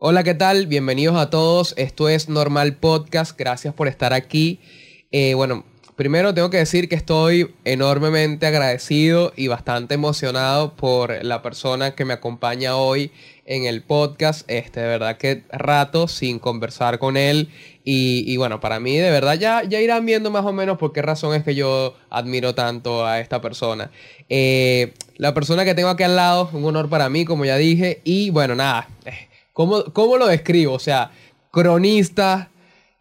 Hola, ¿qué tal? Bienvenidos a todos. Esto es Normal Podcast. Gracias por estar aquí. Eh, bueno, primero tengo que decir que estoy enormemente agradecido y bastante emocionado por la persona que me acompaña hoy en el podcast. Este, de verdad que rato sin conversar con él. Y, bueno, para mí de verdad ya, ya irán viendo más o menos por qué razón es que yo admiro tanto a esta persona. Eh, la persona que tengo aquí al lado, un honor para mí, como ya dije. Y bueno, nada. Eh, ¿Cómo, lo describo? O sea, cronista,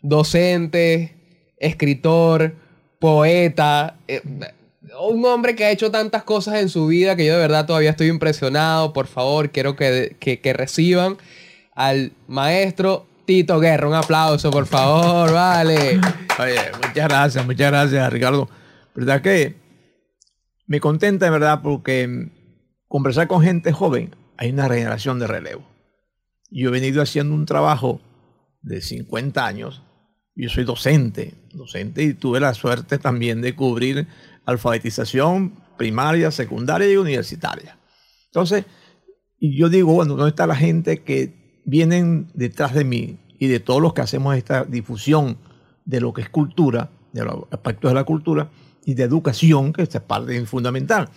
docente, escritor, poeta, eh, un hombre que ha hecho tantas cosas en su vida que yo de verdad todavía estoy impresionado. Por favor, quiero que, que, reciban al maestro Tito Guerra. Un aplauso, por favor, vale. Oye, muchas gracias, muchas gracias, Ricardo. ¿Verdad que me contenta, de verdad, porque conversar con gente joven hay una generación de relevo. Yo he venido haciendo un trabajo de 50 años. Yo soy docente, docente y tuve la suerte también de cubrir alfabetización primaria, secundaria y universitaria. Entonces, yo digo, bueno, ¿dónde está la gente que vienen detrás de mí y de todos los que hacemos esta difusión de lo que es cultura, de los aspectos de la cultura y de educación, que es parte fundamental?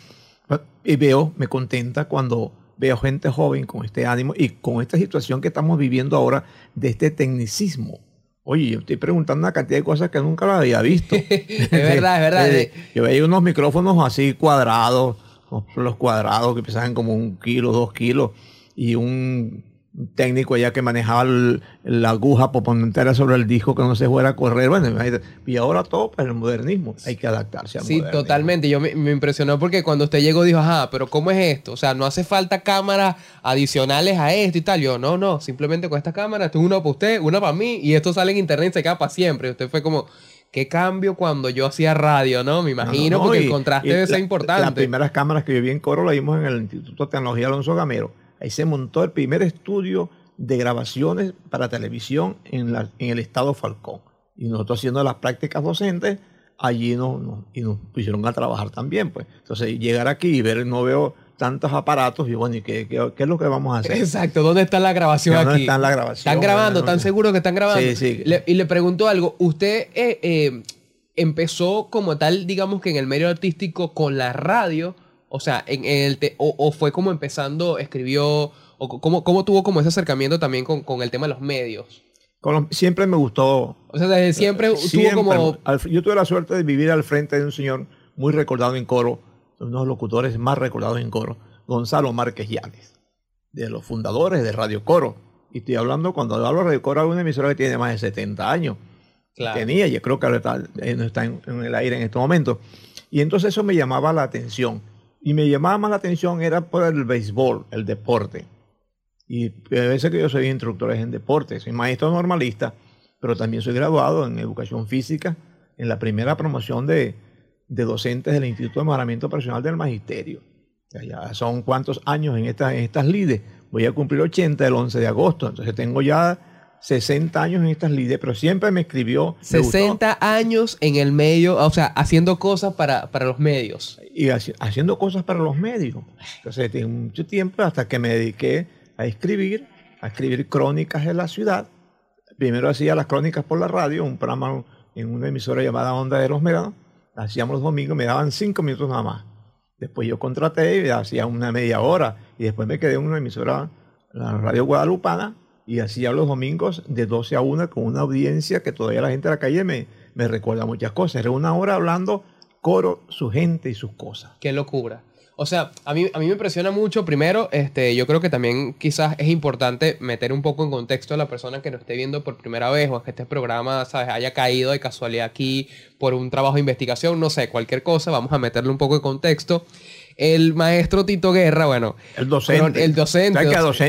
Y veo, me contenta cuando veo gente joven con este ánimo y con esta situación que estamos viviendo ahora de este tecnicismo. Oye, yo estoy preguntando una cantidad de cosas que nunca lo había visto. es verdad, es verdad. Eh, yo veía unos micrófonos así cuadrados, los cuadrados que pesaban como un kilo, dos kilos, y un técnico allá que manejaba la aguja por ponerla sobre el disco que no se fuera a correr. Bueno, y ahora todo para el modernismo. Hay que adaptarse al Sí, totalmente. Yo me, impresionó porque cuando usted llegó dijo, ajá, pero ¿cómo es esto? O sea, no hace falta cámaras adicionales a esto y tal. Yo, no, no, simplemente con esta cámara, esto es una para usted, una para mí, y esto sale en internet y se queda para siempre. Y usted fue como, qué cambio cuando yo hacía radio, ¿no? Me imagino, porque el contraste debe ser importante. Las primeras cámaras que yo vi en Coro las vimos en el Instituto de Tecnología Alonso Gamero Ahí se montó el primer estudio de grabaciones para televisión en, la, en el estado Falcón. Y nosotros haciendo las prácticas docentes, allí nos, y nos pusieron a trabajar también. Pues. Entonces, llegar aquí y ver, no veo tantos aparatos, y bueno, ¿y qué, qué, es lo que vamos a hacer? Exacto, ¿dónde está la grabación aquí? ¿Dónde está la grabación? ¿Están grabando? ¿Están seguros que están grabando? Sí, sí. y le pregunto algo, ¿usted eh, eh, empezó como tal, digamos que en el medio artístico con la radio? O sea, en, el o, fue como empezando, escribió, o cómo, cómo tuvo como ese acercamiento también con, el tema de los medios. siempre me gustó. O sea, desde siempre, tuvo como... yo tuve la suerte de vivir al frente de un señor muy recordado en coro, uno de los locutores más recordados en coro, Gonzalo Márquez Llanes, de los fundadores de Radio Coro. Y estoy hablando, cuando hablo de Radio Coro, una emisora que tiene más de 70 años. Tenía, y creo que ahora está, está en, en el aire en este momento. Y entonces eso me llamaba la atención y me llamaba más la atención era por el béisbol, el deporte. Y a veces que yo soy instructor en deporte, soy maestro normalista, pero también soy graduado en educación física en la primera promoción de, docentes del Instituto de Mejoramiento Profesional del Magisterio. Ya son cuántos años en, estas en estas lides. Voy a cumplir 80 el 11 de agosto, entonces tengo ya 60 años en estas líderes, pero siempre me escribió. 60 años en el medio, o sea, haciendo cosas para, para los medios. Y haciendo cosas para los medios. Entonces, tengo mucho tiempo hasta que me dediqué a escribir, a escribir crónicas de la ciudad. Primero hacía las crónicas por la radio, un programa en una emisora llamada Onda de los Meranos. Hacíamos los domingos, me daban cinco minutos nada más. Después yo contraté y hacía una media hora. Y después me quedé en una emisora, la Radio Guadalupana, y hacía los domingos de 12 a 1 con una audiencia que todavía la gente de la calle me, me recuerda muchas cosas. Era una hora hablando coro, su gente y sus cosas. Qué locura. O sea, a mí, a mí me impresiona mucho. Primero, este, yo creo que también quizás es importante meter un poco en contexto a la persona que nos esté viendo por primera vez o que este programa, ¿sabes?, haya caído de casualidad aquí por un trabajo de investigación, no sé, cualquier cosa. Vamos a meterle un poco de contexto el maestro Tito Guerra, bueno. El docente. El docente.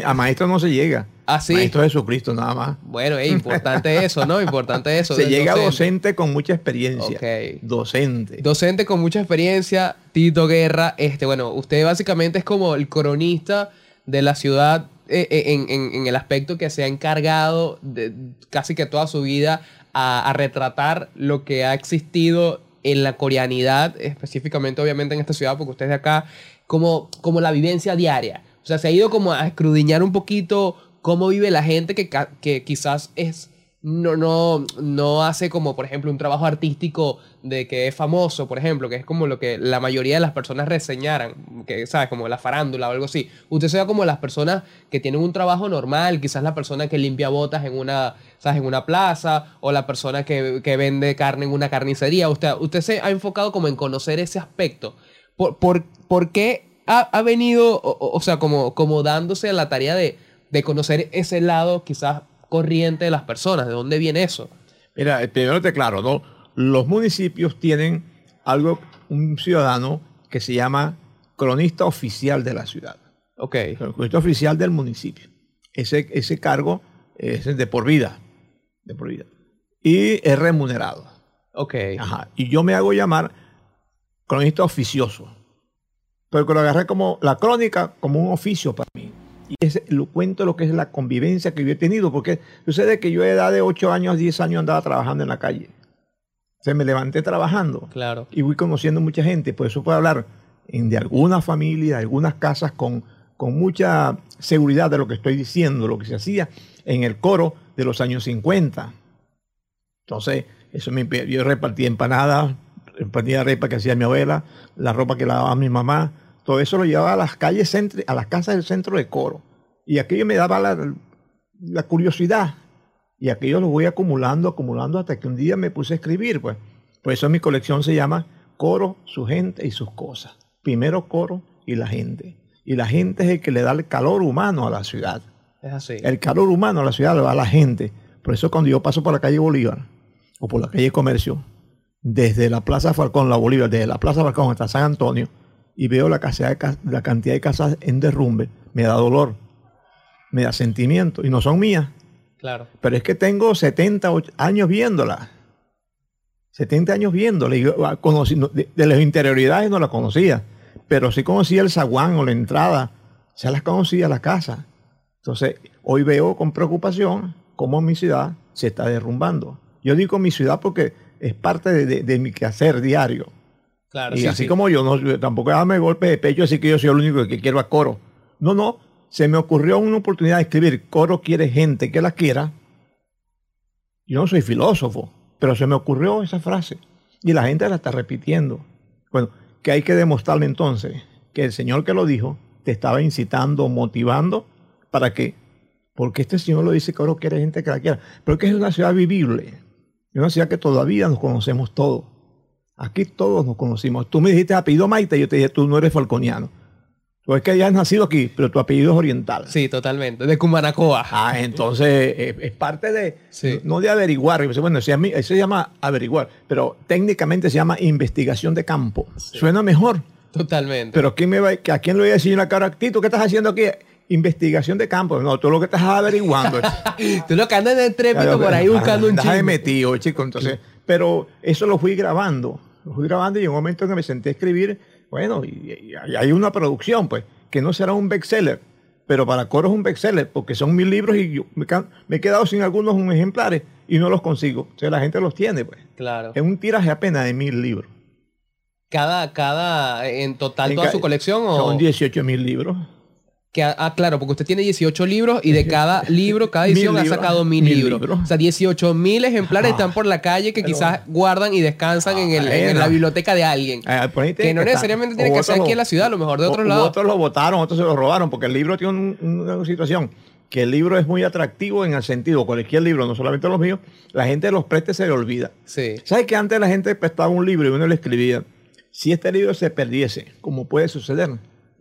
a, maestro no se llega. ¿Ah, sí? Maestro Jesucristo, nada más. Bueno, es importante eso, ¿no? Importante eso. Se llega docente. docente con mucha experiencia. Ok. Docente. Docente con mucha experiencia, Tito Guerra. Este, bueno, usted básicamente es como el cronista de la ciudad eh, eh, en, el aspecto que se ha encargado de, casi que toda su vida a, a retratar lo que ha existido en la coreanidad, específicamente obviamente en esta ciudad, porque usted es de acá, como, como la vivencia diaria. O sea, se ha ido como a escrudiñar un poquito cómo vive la gente que, que quizás es no, no, no hace como, por ejemplo, un trabajo artístico de que es famoso, por ejemplo, que es como lo que la mayoría de las personas reseñaran, que, ¿sabes? Como la farándula o algo así. Usted sea como las personas que tienen un trabajo normal, quizás la persona que limpia botas en una, ¿sabes? En una plaza, o la persona que, que vende carne en una carnicería. Usted, usted se ha enfocado como en conocer ese aspecto. ¿Por, por, por qué ha, ha venido, o, o- sea, como, como dándose a la tarea de, de conocer ese lado quizás corriente de las personas? ¿De dónde viene eso? Mira, eh, primero te aclaro, ¿no? Los municipios tienen algo, un ciudadano que se llama cronista oficial de la ciudad. Ok, cronista oficial del municipio. Ese, ese cargo es de por vida. De por vida. Y es remunerado. ok. Ajá. Y yo me hago llamar cronista oficioso. Porque lo agarré como la crónica como un oficio para mí. Y ese, lo cuento lo que es la convivencia que yo he tenido. Porque sucede que yo a edad de 8 años, 10 años andaba trabajando en la calle. O sea, me levanté trabajando Claro. y voy conociendo mucha gente. Por eso puedo hablar en- de algunas familias, de algunas casas con, con mucha seguridad de lo que estoy diciendo, lo que se hacía en el coro de los años 50. Entonces, eso me, yo repartía empanadas, repartía repa que hacía mi abuela, la ropa que lavaba mi mamá, todo eso lo llevaba a las calles, centri- a las casas del centro de coro. Y aquello me daba la, la curiosidad. Y aquello lo voy acumulando, acumulando hasta que un día me puse a escribir, pues. Por eso mi colección se llama Coro, su gente y sus cosas. Primero coro y la gente. Y la gente es el que le da el calor humano a la ciudad. Es así. El calor humano a la ciudad lo da la gente. Por eso cuando yo paso por la calle Bolívar o por la calle Comercio, desde la Plaza Falcón, la Bolívar, desde la Plaza Falcón hasta San Antonio, y veo la, cantidad de, ca- la cantidad de casas en derrumbe, me da dolor, me da sentimiento, y no son mías. Claro. Pero es que tengo 70 och- años viéndola. 70 años viéndola. Y yo, ah, conocí- no, de, de las interioridades no la conocía. Pero sí conocía el zaguán o la entrada. Ya las conocía la casa. Entonces, hoy veo con preocupación cómo mi ciudad se está derrumbando. Yo digo mi ciudad porque es parte de, de- de mi quehacer diario. Claro. Y sí, así sí. como yo, no, yo tampoco darme golpe de pecho, así que yo soy el único que quiero a coro. No, no. Se me ocurrió una oportunidad de escribir coro quiere gente que la quiera. Yo no soy filósofo, pero se me ocurrió esa frase. Y la gente la está repitiendo. Bueno, que hay que demostrarle entonces que el Señor que lo dijo te estaba incitando, motivando para que, porque este Señor lo dice, coro quiere gente que la quiera. Pero que es una ciudad vivible. Es una ciudad que todavía nos conocemos todos. Aquí todos nos conocimos. Tú me dijiste apellido Maite, yo te dije, tú no eres falconiano. Tú es que ya has nacido aquí, pero tu apellido es oriental. Sí, totalmente. De Cumanacoa. Ah, entonces eh, es parte de, Sí. no de averiguar. Bueno, eso se llama averiguar, pero técnicamente se llama investigación de campo. Suena mejor. Totalmente. Pero ¿quién me va, ¿a quién le voy a decir en la cara? Tito, ¿qué estás haciendo aquí? Investigación de campo. No, tú lo que estás averiguando. Tú lo que andas en el trépito por ahí buscando un de chisme. metido, chico. Entonces, pero eso lo fui grabando. Lo fui grabando y en un momento que me senté a escribir, bueno, y, y hay una producción, pues, que no será un bestseller, pero para coro es un bestseller, porque son mil libros y yo me, he quedado sin algunos ejemplares y no los consigo. O sea, la gente los tiene, pues. Claro. Es un tiraje apenas de mil libros. Cada, cada, en total, En toda ca- su colección o... Son 18 mil libros. Que, ah, claro, porque usted tiene 18 libros y de cada libro, cada edición ha sacado mil, Mil libros. libros. O sea, 18 mil ejemplares Ajá. están por la calle que quizás guardan y descansan en, el- en la biblioteca de alguien. Ah, que no necesariamente tiene que ser otros aquí lo- en la ciudad, a lo mejor de o- otro u lado. Otros lo votaron, otros se lo robaron, porque el libro tiene un- una situación que el libro es muy atractivo en el sentido, cualquier libro, no solamente los míos, la gente los presta y se le olvida. Sí. ¿Sabes que antes la gente prestaba un libro y uno le escribía? Si este libro se perdiese, como puede suceder,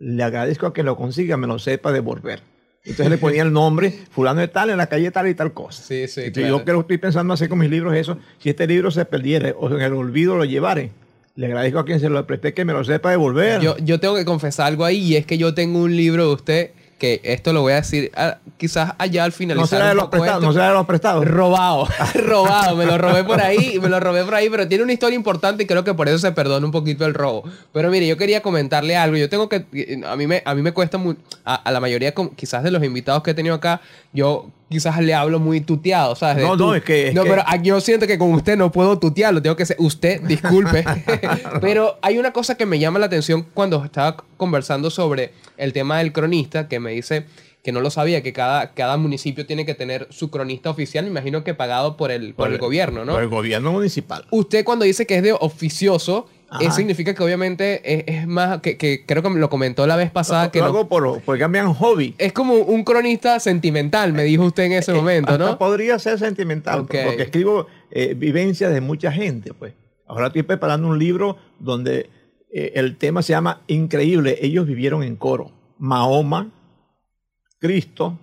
le agradezco a quien lo consiga, me lo sepa devolver. Entonces le ponía el nombre, fulano de tal, en la calle tal y tal cosa. Sí, sí, Entonces, claro. Yo que lo estoy pensando hacer con mis libros es eso. Si este libro se perdiera o en el olvido lo llevare, le agradezco a quien se lo presté que me lo sepa devolver. Yo, yo tengo que confesar algo ahí y es que yo tengo un libro de usted que esto lo voy a decir ah, quizás allá al finalizar. no será de los prestados, no será de los prestados. Robado, robado, me lo robé por ahí, me lo robé por ahí, pero tiene una historia importante y creo que por eso se perdona un poquito el robo. Pero mire, yo quería comentarle algo, yo tengo que, a mí me, a mí me cuesta muy, a, a la mayoría quizás de los invitados que he tenido acá, yo quizás le hablo muy tuteado, ¿sabes? No, no, es que- es no, que- pero aquí yo siento que con usted no puedo tutearlo, tengo que ser usted, disculpe. pero hay una cosa que me llama la atención cuando estaba conversando sobre el tema del cronista, que me dice que no lo sabía, que cada, cada municipio tiene que tener su cronista oficial, me imagino que pagado por el, por, el, gobierno, ¿no? Por el gobierno municipal. Usted cuando dice que es de oficioso, eso significa que obviamente es, es más, que, que creo que lo comentó la vez pasada, que lo no- hago por, porque cambian hobby. es como un cronista sentimental, me dijo usted en ese momento, Hasta ¿no? podría ser sentimental, porque escribo eh, vivencias de mucha gente, pues. Ahora estoy preparando un libro donde eh, el tema se llama Increíble. Ellos vivieron en coro. Mahoma, Cristo,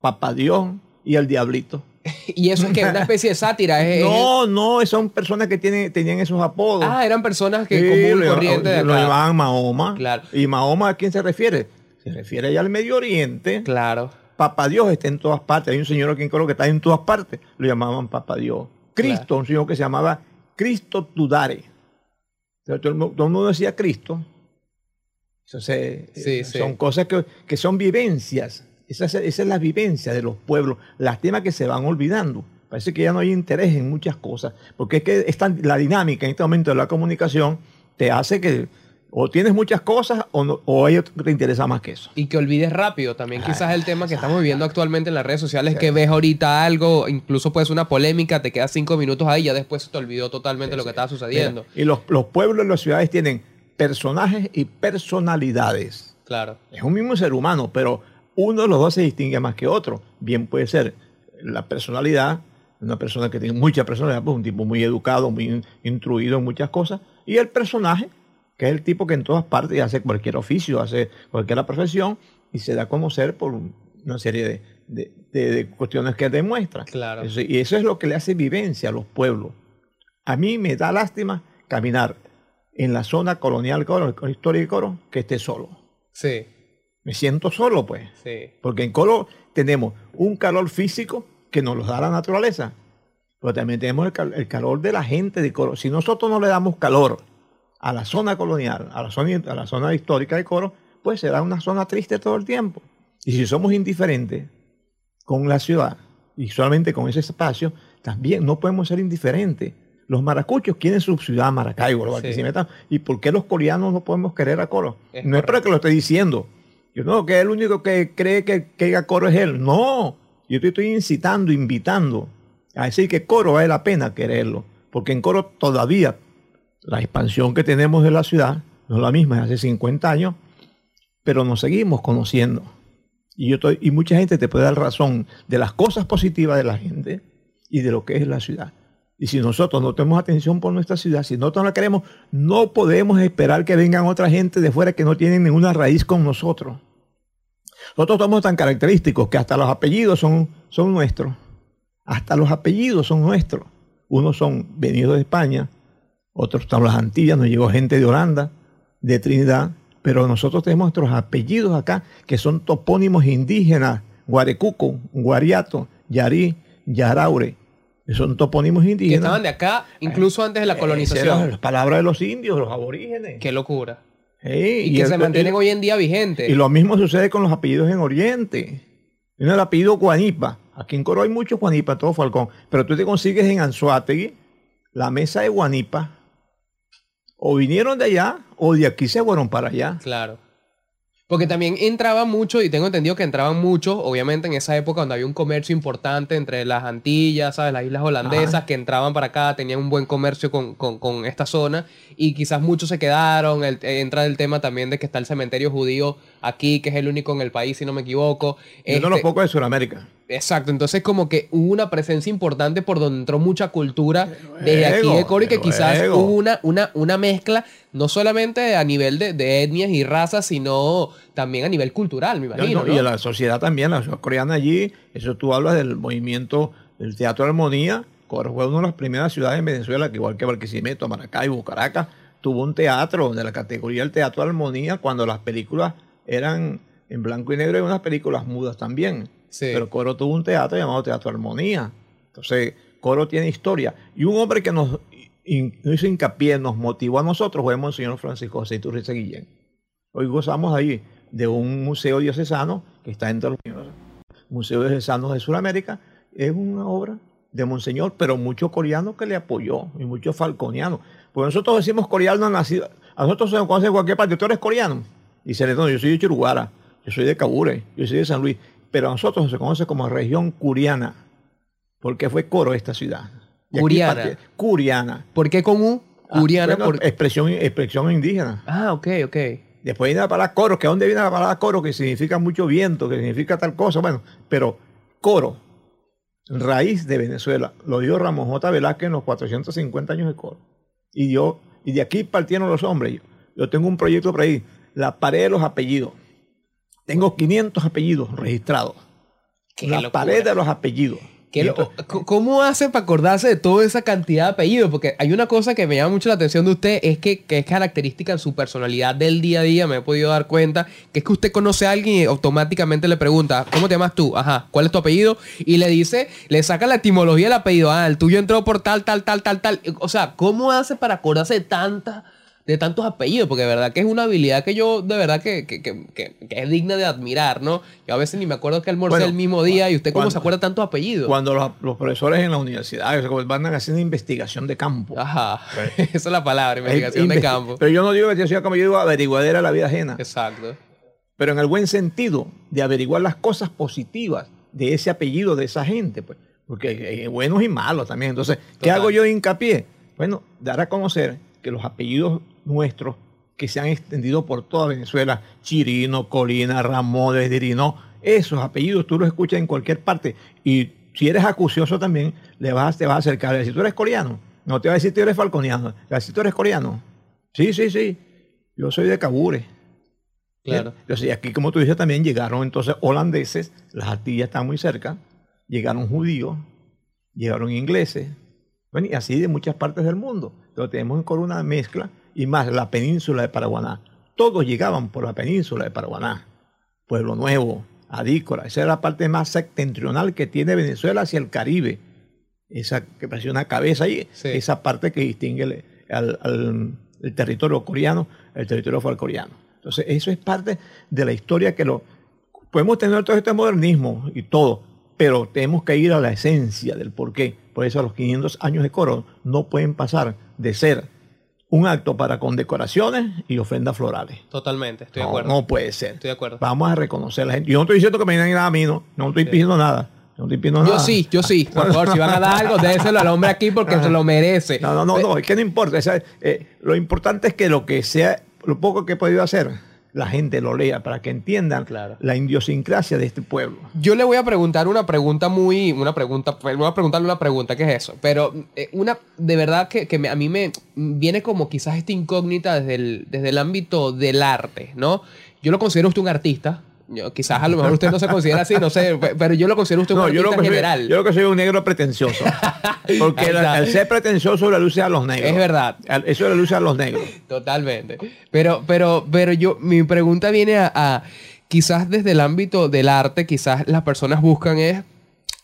Papá Dios y el Diablito. Y eso es que es una especie de sátira. Es, es- No, no, son personas que tienen, tenían esos apodos. ah, eran personas que Sí, común lo- corriente de lo acá. llamaban Mahoma. Claro. ¿Y Mahoma a quién se refiere? Se refiere allá al Medio Oriente. Claro. Papá Dios está en todas partes. Hay un señor aquí en Coro que está en todas partes. Lo llamaban Papá Dios. Cristo, Claro. un señor que se llamaba Cristo Tudare. Todo, el mundo decía Cristo. Entonces, Sí, eh, sí. son cosas que, que son vivencias. Esa, es- esa es la vivencia de los pueblos. Las temas que se van olvidando. Parece que ya no hay interés en muchas cosas. Porque es que esta- la dinámica en este momento de la comunicación te hace que o tienes muchas cosas o, no- o hay otro que te interesa más que eso. Y que olvides rápido también. Quizás el tema que estamos viviendo actualmente en las redes sociales, que ves ahorita algo, incluso puede ser una polémica, te quedas cinco minutos ahí y ya después se te olvidó totalmente lo que estaba sucediendo. Mira, y los, los pueblos y las ciudades tienen personajes y personalidades. Claro. Es un mismo ser humano, pero uno de los dos se distingue más que otro. Bien puede ser la personalidad, una persona que tiene mucha personalidad, pues un tipo muy educado, muy in- instruido en muchas cosas, y el personaje, que es el tipo que en todas partes hace cualquier oficio, hace cualquier profesión y se da a conocer por una serie de, de- de- de cuestiones que demuestra. Claro. Eso- y eso es lo que le hace vivencia a los pueblos. A mí me da lástima caminar en la zona colonial Coro, que esté solo. Sí, Me siento solo, pues. sí. Porque en Coro tenemos un calor físico que nos lo da la naturaleza. Pero también tenemos el, cal- el calor de la gente de Coro. Si nosotros no le damos calor a la zona colonial, a la zona, a la zona histórica de Coro, pues será una zona triste todo el tiempo. Y si somos indiferentes con la ciudad y solamente con ese espacio, también no podemos ser indiferentes. Los maracuchos quieren su ciudad, Maracaibo, Sí. ¿Y por qué los coreanos no podemos querer a Coro? Es no es para que lo esté diciendo. Yo no, que el único que cree que, que Coro es él. No, yo te estoy incitando, invitando a decir que Coro vale la pena quererlo. Porque en Coro todavía la expansión que tenemos de la ciudad no es la misma de hace 50 años, pero nos seguimos conociendo. Y, yo y mucha gente te puede dar razón de las cosas positivas de la gente y de lo que es la ciudad. Y si nosotros no tenemos atención por nuestra ciudad, si nosotros no la queremos, no podemos esperar que vengan otra gente de fuera que no tienen ninguna raíz con nosotros. Nosotros somos tan característicos que hasta los apellidos son, son nuestros. Hasta los apellidos son nuestros. Unos son venidos de España, otros están las Antillas, nos llegó gente de Holanda, de Trinidad, pero nosotros tenemos nuestros apellidos acá, que son topónimos indígenas, Guarecuco, Guariato, Yarí, Yaraure, son topónimos Que indígenas. estaban de acá incluso antes de la eran colonización. las palabras de los indios, los aborígenes. Qué locura. Y, que el- se mantienen hoy en día vigentes. y lo mismo sucede con los apellidos en Oriente. Tiene el apellido Guanipa. Aquí en Coro hay muchos Guanipa, todo Falcón. Pero tú te consigues en Anzuategui la mesa de Guanipa. O vinieron de allá o de aquí se fueron para allá. Claro. Porque también entraban mucho, y tengo entendido que entraban muchos, obviamente en esa época donde había un comercio importante entre las Antillas, ¿sabes? Las islas holandesas que entraban para acá, tenían un buen comercio con, con- con esta zona, y quizás muchos se quedaron. el- entra el tema también de que está el cementerio judío aquí, que es el único en el país, si no me equivoco. Y uno de los Este, pocos de Sudamérica. Exacto, entonces como que hubo una presencia importante por donde entró mucha cultura desde aquí de Coro y que quizás luego. hubo una, una, una mezcla no solamente a nivel de, de etnias y razas, sino también a nivel cultural, me imagino. No, ¿no? Y a la sociedad también, la sociedad coreana allí. Eso tú hablas del movimiento del Teatro de Armonía. Coro fue una de las primeras ciudades en Venezuela que igual que Barquisimeto, Maracaibo, Caracas, tuvo un teatro de la categoría del Teatro de Armonía cuando las películas eran en blanco y negro y unas películas mudas también. Pero Coro tuvo un teatro llamado Teatro Armonía. Entonces, Coro tiene historia. Y un hombre que nos hizo hincapié, nos motivó a nosotros, fue Monseñor Francisco José Iturriza Guillén. Hoy gozamos ahí de un museo diocesano que está entre los museos diocesanos de Sudamérica. Es una obra de Monseñor, pero mucho coreano que le apoyó y mucho falconiano. Porque nosotros decimos coreano nacido. A nosotros se nos conoce en cualquier parte. Tú eres coreano. Y se le no, yo soy de Churuguara. Yo soy de Cabure, yo soy de San Luis, pero a nosotros se conoce como región curiana, porque fue coro esta ciudad. Y Curiana. parte- Curiana. ¿Por qué con U? Ah, Curiana. bueno, por- expresión, expresión indígena. Ah, ok, ok. Después viene la palabra coro, que ¿a dónde viene la palabra coro? Que significa mucho viento, que significa tal cosa. Bueno, pero coro, raíz de Venezuela, lo dio Ramón J. Velázquez en los 450 años de coro. Y yo, y de aquí partieron los hombres. Yo, yo tengo un proyecto por ahí, la pared de los apellidos. Tengo 500 apellidos registrados. Qué la locura. pared de los apellidos. Lo- ¿Cómo hace para acordarse de toda esa cantidad de apellidos? Porque hay una cosa que me llama mucho la atención de usted, es que, que es característica en su personalidad del día a día, me he podido dar cuenta, que es que usted conoce a alguien y automáticamente le pregunta, ¿cómo te llamas tú? Ajá, ¿cuál es tu apellido? Y le dice, le saca la etimología del apellido, ah, el tuyo entró por tal, tal, tal, tal, tal. O sea, ¿cómo hace para acordarse de tantas de tantos apellidos, porque de verdad que es una habilidad que yo, de verdad que, que, que- es digna de admirar, ¿no? Yo a veces ni me acuerdo que almorcé Bueno, el mismo día y usted cómo cuando- se acuerda de tantos apellidos. Cuando los, los profesores en la universidad van haciendo investigación de campo. Ajá, esa es la palabra, investigación de campo. Pero yo no digo investigación de campo, yo digo averiguadera de la vida ajena. Exacto. Pero en el buen sentido de averiguar las cosas positivas de ese apellido, de esa gente. Pues, porque hay buenos y malos también. Entonces, ¿qué Total. hago yo de hincapié? Bueno, dar a conocer que los apellidos nuestros que se han extendido por toda Venezuela, Chirino, Colina, Ramones, Dirino, esos apellidos tú los escuchas en cualquier parte. Y si eres acucioso también, le vas, te vas a acercar. Decir, tú eres coreano. No te va a decir, tú eres falconiano. Le vas a decir, tú eres coreano. Sí, sí, sí. Yo soy de Cabure. Claro. Entonces, y aquí, como tú dices, también llegaron entonces holandeses, las Antillas están muy cerca, llegaron judíos, llegaron ingleses, bueno, y así de muchas partes del mundo. Entonces tenemos en una mezcla, y más la península de Paraguaná. Todos llegaban por la península de Paraguaná. Pueblo Nuevo, Adícora, esa era la parte más septentrional que tiene Venezuela hacia el Caribe. Esa que parecía una cabeza ahí, Sí. esa parte que distingue el, al- al- el territorio coreano, el territorio coreano. Entonces, eso es parte de la historia que lo podemos tener todo este modernismo y todo, pero tenemos que ir a la esencia del por qué. Por eso los 500 años de coro no pueden pasar de ser un acto para condecoraciones y ofrendas florales. Totalmente, estoy de acuerdo. no puede ser. Estoy de acuerdo. Vamos a reconocer a la gente. Yo no estoy diciendo que me den nada a mí, no. No estoy pidiendo nada. No estoy pidiendo Yo nada. sí, yo sí. Por favor, si van a dar algo, déselo al hombre aquí porque se lo merece. No, no, no, no, es que no importa. o sea, eh, lo importante es que lo que sea, lo poco que he podido hacer, la gente lo lea para que entiendan Claro. la idiosincrasia de este pueblo. Yo le voy a preguntar una pregunta muy, una pregunta, pues, voy a preguntarle una pregunta, ¿qué es eso? Pero eh, una, de verdad que, que me- a mí me viene como quizás esta incógnita desde el, desde el ámbito del arte, ¿no? Yo lo considero usted un artista. Yo, quizás a lo mejor usted no se considera así, no sé, pe- pero yo lo considero usted un No, yo artista lo, que en soy, general. yo lo que soy un negro pretencioso. Porque está. el ser pretencioso le luce a los negros. Es verdad. Al- Eso le luce a los negros. Totalmente. Pero, pero, pero yo, mi pregunta viene a, a, quizás desde el ámbito del arte, quizás las personas buscan es,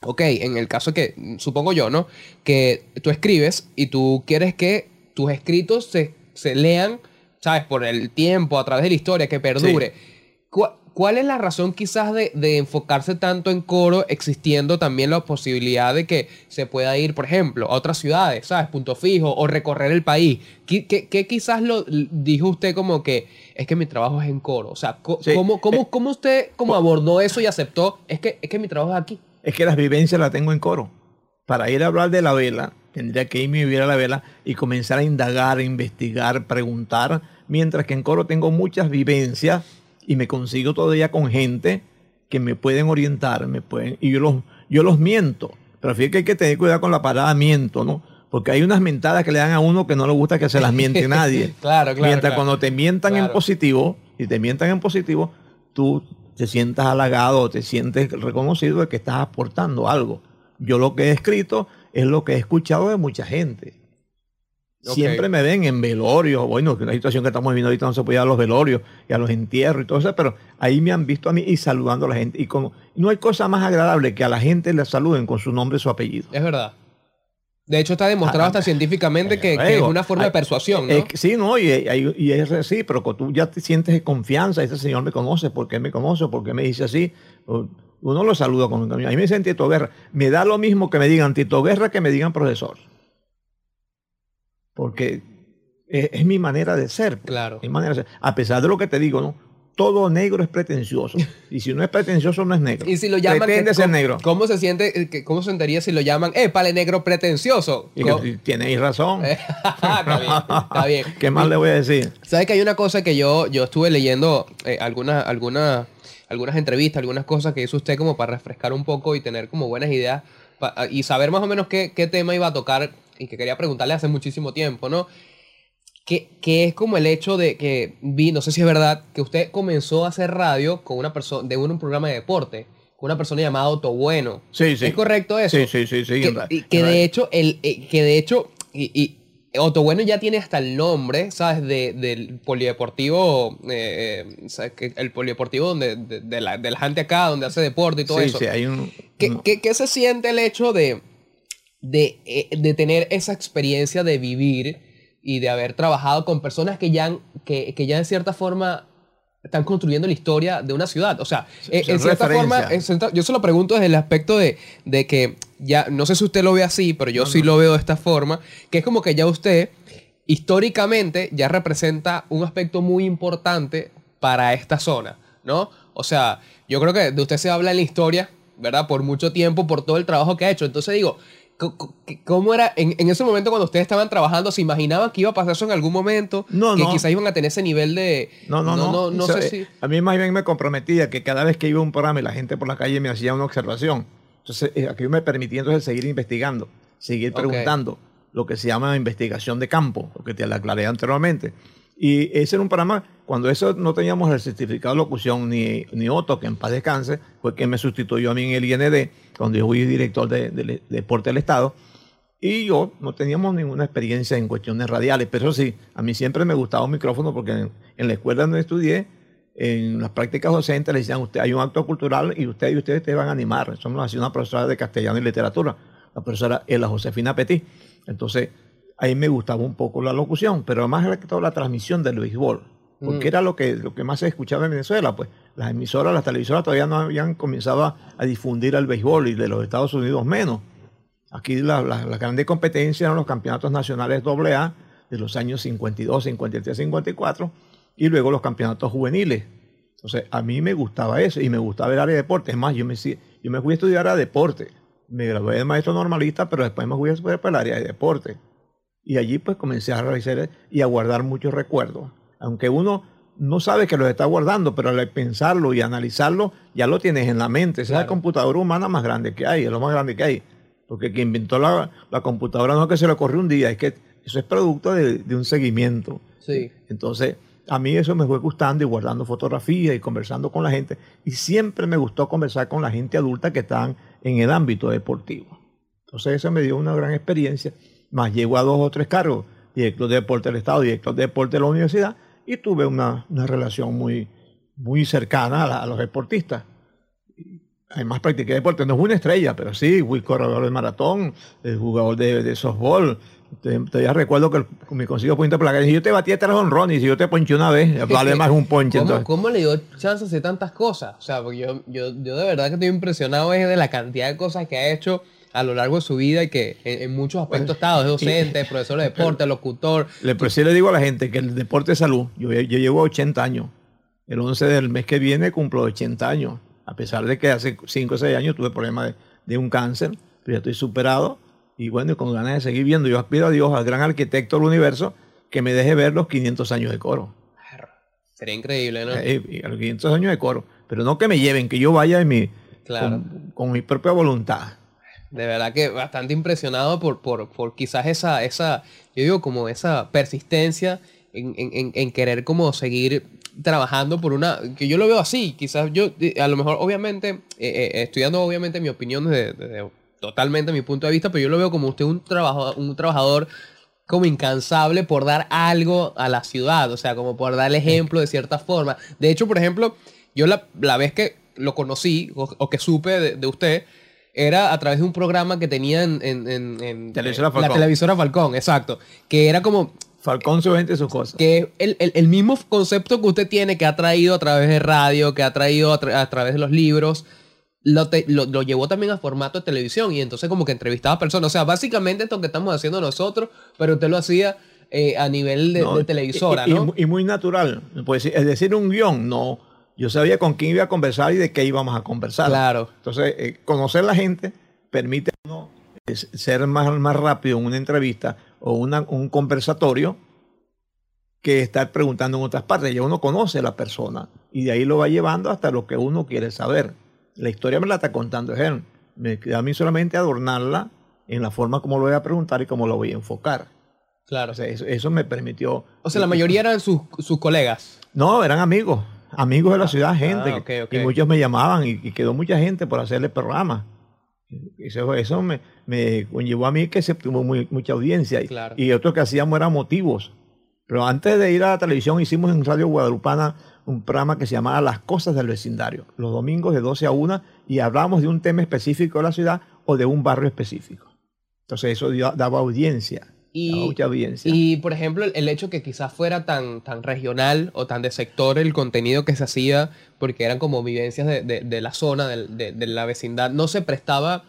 ok, en el caso que, supongo yo, ¿no? Que tú escribes y tú quieres que tus escritos se, se lean, ¿sabes? Por el tiempo, a través de la historia, que perdure. ¿Cu- ¿Cuál es la razón quizás de, de enfocarse tanto en coro, existiendo también la posibilidad de que se pueda ir, por ejemplo, a otras ciudades, ¿sabes? Punto fijo, o recorrer el país? ¿Qué, qué- qué quizás lo dijo usted como que es que mi trabajo es en coro? O sea, co- Sí. ¿cómo, cómo, Eh, cómo usted como abordó eso y aceptó? Es que, es que mi trabajo es aquí. Es que las vivencias las tengo en coro. Para ir a hablar de la vela, tendría que irme a vivir a la vela y comenzar a indagar, a investigar, preguntar, mientras que en coro tengo muchas vivencias y me consigo todavía con gente que me pueden orientar, me pueden, y yo los, yo los miento. Pero fíjate que hay que tener cuidado con la palabra miento, ¿no? Porque hay unas mentadas que le dan a uno que no le gusta que se las miente nadie. Claro, claro. Mientras claro. cuando te mientan en positivo, y te mientan en positivo, tú te sientas halagado, te sientes reconocido de que estás aportando algo. Yo lo que he escrito es lo que he escuchado de mucha gente. Siempre me ven en velorios, bueno, que la situación que estamos viviendo ahorita no se puede ir a los velorios y a los entierros y todo eso, pero ahí me han visto a mí y saludando a la gente. Y como no hay cosa más agradable que a la gente le saluden con su nombre y su apellido. Es verdad. De hecho, está demostrado Ah, hasta científicamente que, que es una forma de persuasión, ¿no? eh, sí, no, y, y- y es recíproco. Tú ya te sientes de confianza. Ese señor me conoce, ¿por qué me conoce? ¿Por qué me dice así? Uno lo saluda con un cariño. A mí me dicen Tito Guerra. Me da lo mismo que me digan Tito Guerra que me digan profesor. Porque es, es mi manera de ser. pues. Claro. Mi manera de ser. A pesar de lo que te digo, ¿no? todo negro es pretencioso. Y si no es pretencioso, no es negro. Y si lo llaman... Pretende ser ¿cómo- negro. ¿Cómo se siente, eh, que- cómo se sentiría si lo llaman, eh, pale negro pretencioso? Y que tenéis razón. está bien, está bien. ¿Qué más le voy a decir? ¿Sabes que hay una cosa que yo, yo estuve leyendo eh, algunas, algunas, algunas entrevistas, algunas cosas que hizo usted como para refrescar un poco y tener como buenas ideas y saber más o menos qué, qué tema iba a tocar y que quería preguntarle hace muchísimo tiempo, ¿no? Que, que es como el hecho de que vi, no sé si es verdad, que usted comenzó a hacer radio con una persona, de un, programa de deporte, con una persona llamada Otto Bueno. Sí, sí. ¿Es correcto eso? Sí, sí, sí, sí. que, y que de hecho el eh, que de hecho y, y Otto Bueno ya tiene hasta el nombre sabes de, del polideportivo eh, eh, ¿sabes? El polideportivo donde de, de la, de la gente acá donde hace deporte y todo sí, eso sí, hay un... ¿Qué, un- qué- qué se siente el hecho de de, eh, de tener esa experiencia de vivir y de haber trabajado con personas que ya han- que, que ya en cierta forma están construyendo la historia de una ciudad. O sea, eh, en cierta forma, en cierta- yo se lo pregunto desde el aspecto de, de que ya, no sé si usted lo ve así, pero yo sí lo veo de esta forma, que es como que ya usted históricamente ya representa un aspecto muy importante para esta zona, ¿no? O sea, yo creo que de usted se habla en la historia, ¿verdad? Por mucho tiempo, por todo el trabajo que ha hecho. Entonces digo, ¿cómo era en, en ese momento cuando ustedes estaban trabajando? ¿Se imaginaban que iba a pasar eso en algún momento? No, que no. quizás iban a tener ese nivel de... No, no, no. No, no Eso, sé si... A mí más bien me comprometía que cada vez que iba a un programa y la gente por la calle me hacía una observación. Entonces, eh, aquello me permitía entonces seguir investigando, seguir preguntando, lo que se llama investigación de campo, lo que te la aclaré anteriormente. Y ese era un programa, cuando eso no teníamos el certificado de locución, ni, ni Otto, que en paz descanse, fue quien me sustituyó a mí en el IND, cuando yo fui director de, de- de Deporte del Estado. Y yo no teníamos ninguna experiencia en cuestiones radiales, pero sí, a mí siempre me gustaba un micrófono porque en, la escuela donde estudié, en las prácticas docentes le decían, usted hay un acto cultural y usted y ustedes te van a animar. Eso lo hacía una profesora de castellano y literatura, la profesora Ela Josefina Petit. Entonces, ahí me gustaba un poco la locución, pero más que todo la transmisión del béisbol, porque Mm. era lo que, lo que más se escuchaba en Venezuela, pues las emisoras, las televisoras todavía no habían comenzado a, a difundir el béisbol y de los Estados Unidos menos. Aquí la, la, la grande competencia eran los campeonatos nacionales AA de los años 52, 53, 54 y luego los campeonatos juveniles. Entonces, a mí me gustaba eso y me gustaba el área de deporte. Es más, yo me, yo me fui a estudiar a deporte. Me gradué de maestro normalista, pero después me fui a estudiar para el área de deporte. Y allí pues comencé a realizar y a guardar muchos recuerdos. Aunque uno no sabe que los está guardando, pero al pensarlo y analizarlo, ya lo tienes en la mente. Esa es la computadora humana más grande que hay, es lo más grande que hay. Porque quien inventó la, la computadora no es que se le ocurrió un día, es que eso es producto de, de un seguimiento. Sí. Entonces, a mí eso me fue gustando y guardando fotografías y conversando con la gente. Y siempre me gustó conversar con la gente adulta que están en el ámbito deportivo. Entonces, eso me dio una gran experiencia. Más llego a dos o tres cargos, director de deporte del Estado, director de deporte de la universidad, y tuve una, una relación muy, muy cercana a, la- a los deportistas. Además, practiqué deporte. No fui una estrella, pero sí, fui corredor de maratón, eh, jugador de, de softball. Todavía recuerdo que el- me consigo punto por la calle. Si yo te batía tres honrones, y si yo te ponché una vez, vale más un ponche. ¿Cómo, entonces. cómo le dio chance de hacer tantas cosas? O sea, porque yo, yo, yo de verdad que estoy impresionado es de la cantidad de cosas que ha hecho a lo largo de su vida y que en, en muchos aspectos ha estado. Es docente, profesor de deporte, locutor. Le, pero sí le digo a la gente que el deporte es salud. Yo, yo llevo 80 años. El 11 del mes que viene cumplo 80 años. A pesar de que hace 5 o 6 años tuve problemas de, de un cáncer, pero ya estoy superado. Y bueno, y con ganas de seguir viendo. Yo aspiro a Dios, al gran arquitecto del universo, que me deje ver los 500 años de coro. Sería increíble, ¿no? Eh, y a los 500 años de coro. Pero no que me lleven, que yo vaya en mi, Claro. con, con mi propia voluntad. De verdad que bastante impresionado por, por, por quizás esa, esa, yo digo como esa persistencia en, en- en- querer como seguir trabajando por una, que yo lo veo así, quizás yo, a lo mejor obviamente, eh, eh, estudiando obviamente mi opinión desde, desde totalmente mi punto de vista, pero yo lo veo como usted un, trabajo, un trabajador como incansable por dar algo a la ciudad, o sea, como por dar el ejemplo de cierta forma. De hecho, por ejemplo, yo la, la vez que lo conocí o, o que supe de, de usted era a través de un programa que tenía en, en- en- en- Televisora la televisora Falcón, exacto, que era como Falcón su gente y sus cosas. que es el, el- el mismo concepto que usted tiene, que ha traído a través de radio, que ha traído a, tra- a través de los libros, lo, te- lo, lo llevó también a formato de televisión y entonces como que entrevistaba a personas. O sea, básicamente esto que estamos haciendo nosotros, pero usted lo hacía eh, a nivel de, No, de televisora, y, y- ¿no? y muy natural. Pues, es decir, un guion, no. Yo sabía con quién iba a conversar y de qué íbamos a conversar. Claro. Entonces, eh, conocer la gente permite a uno eh, ser más, más rápido en una entrevista o una- un conversatorio que estar preguntando en otras partes. Ya uno conoce a la persona y de ahí lo va llevando hasta lo que uno quiere saber. La historia me la está contando él. Me queda a mí solamente adornarla en la forma como lo voy a preguntar y cómo lo voy a enfocar. Claro. O sea, eso, eso me permitió. O sea, la mayoría eran sus, sus colegas. No, eran amigos, amigos de la ciudad, gente. Ah. Y muchos me llamaban y, y quedó mucha gente por hacerle programa. Eso, eso me, me conllevó a mí que se tuvo muy- mucha audiencia. Y, Claro. y otro que hacíamos eran motivos. Pero antes de ir a la televisión hicimos en Radio Guadalupana un programa que se llamaba Las Cosas del Vecindario. Los domingos de 12 a 1 y hablábamos de un tema específico de la ciudad o de un barrio específico. Entonces eso dio- daba audiencia. Daba Y, mucha audiencia. y, por ejemplo, el, hecho que quizás fuera tan, tan regional o tan de sector el contenido que se hacía, porque eran como vivencias de, de- de la zona, de, de la vecindad, no se prestaba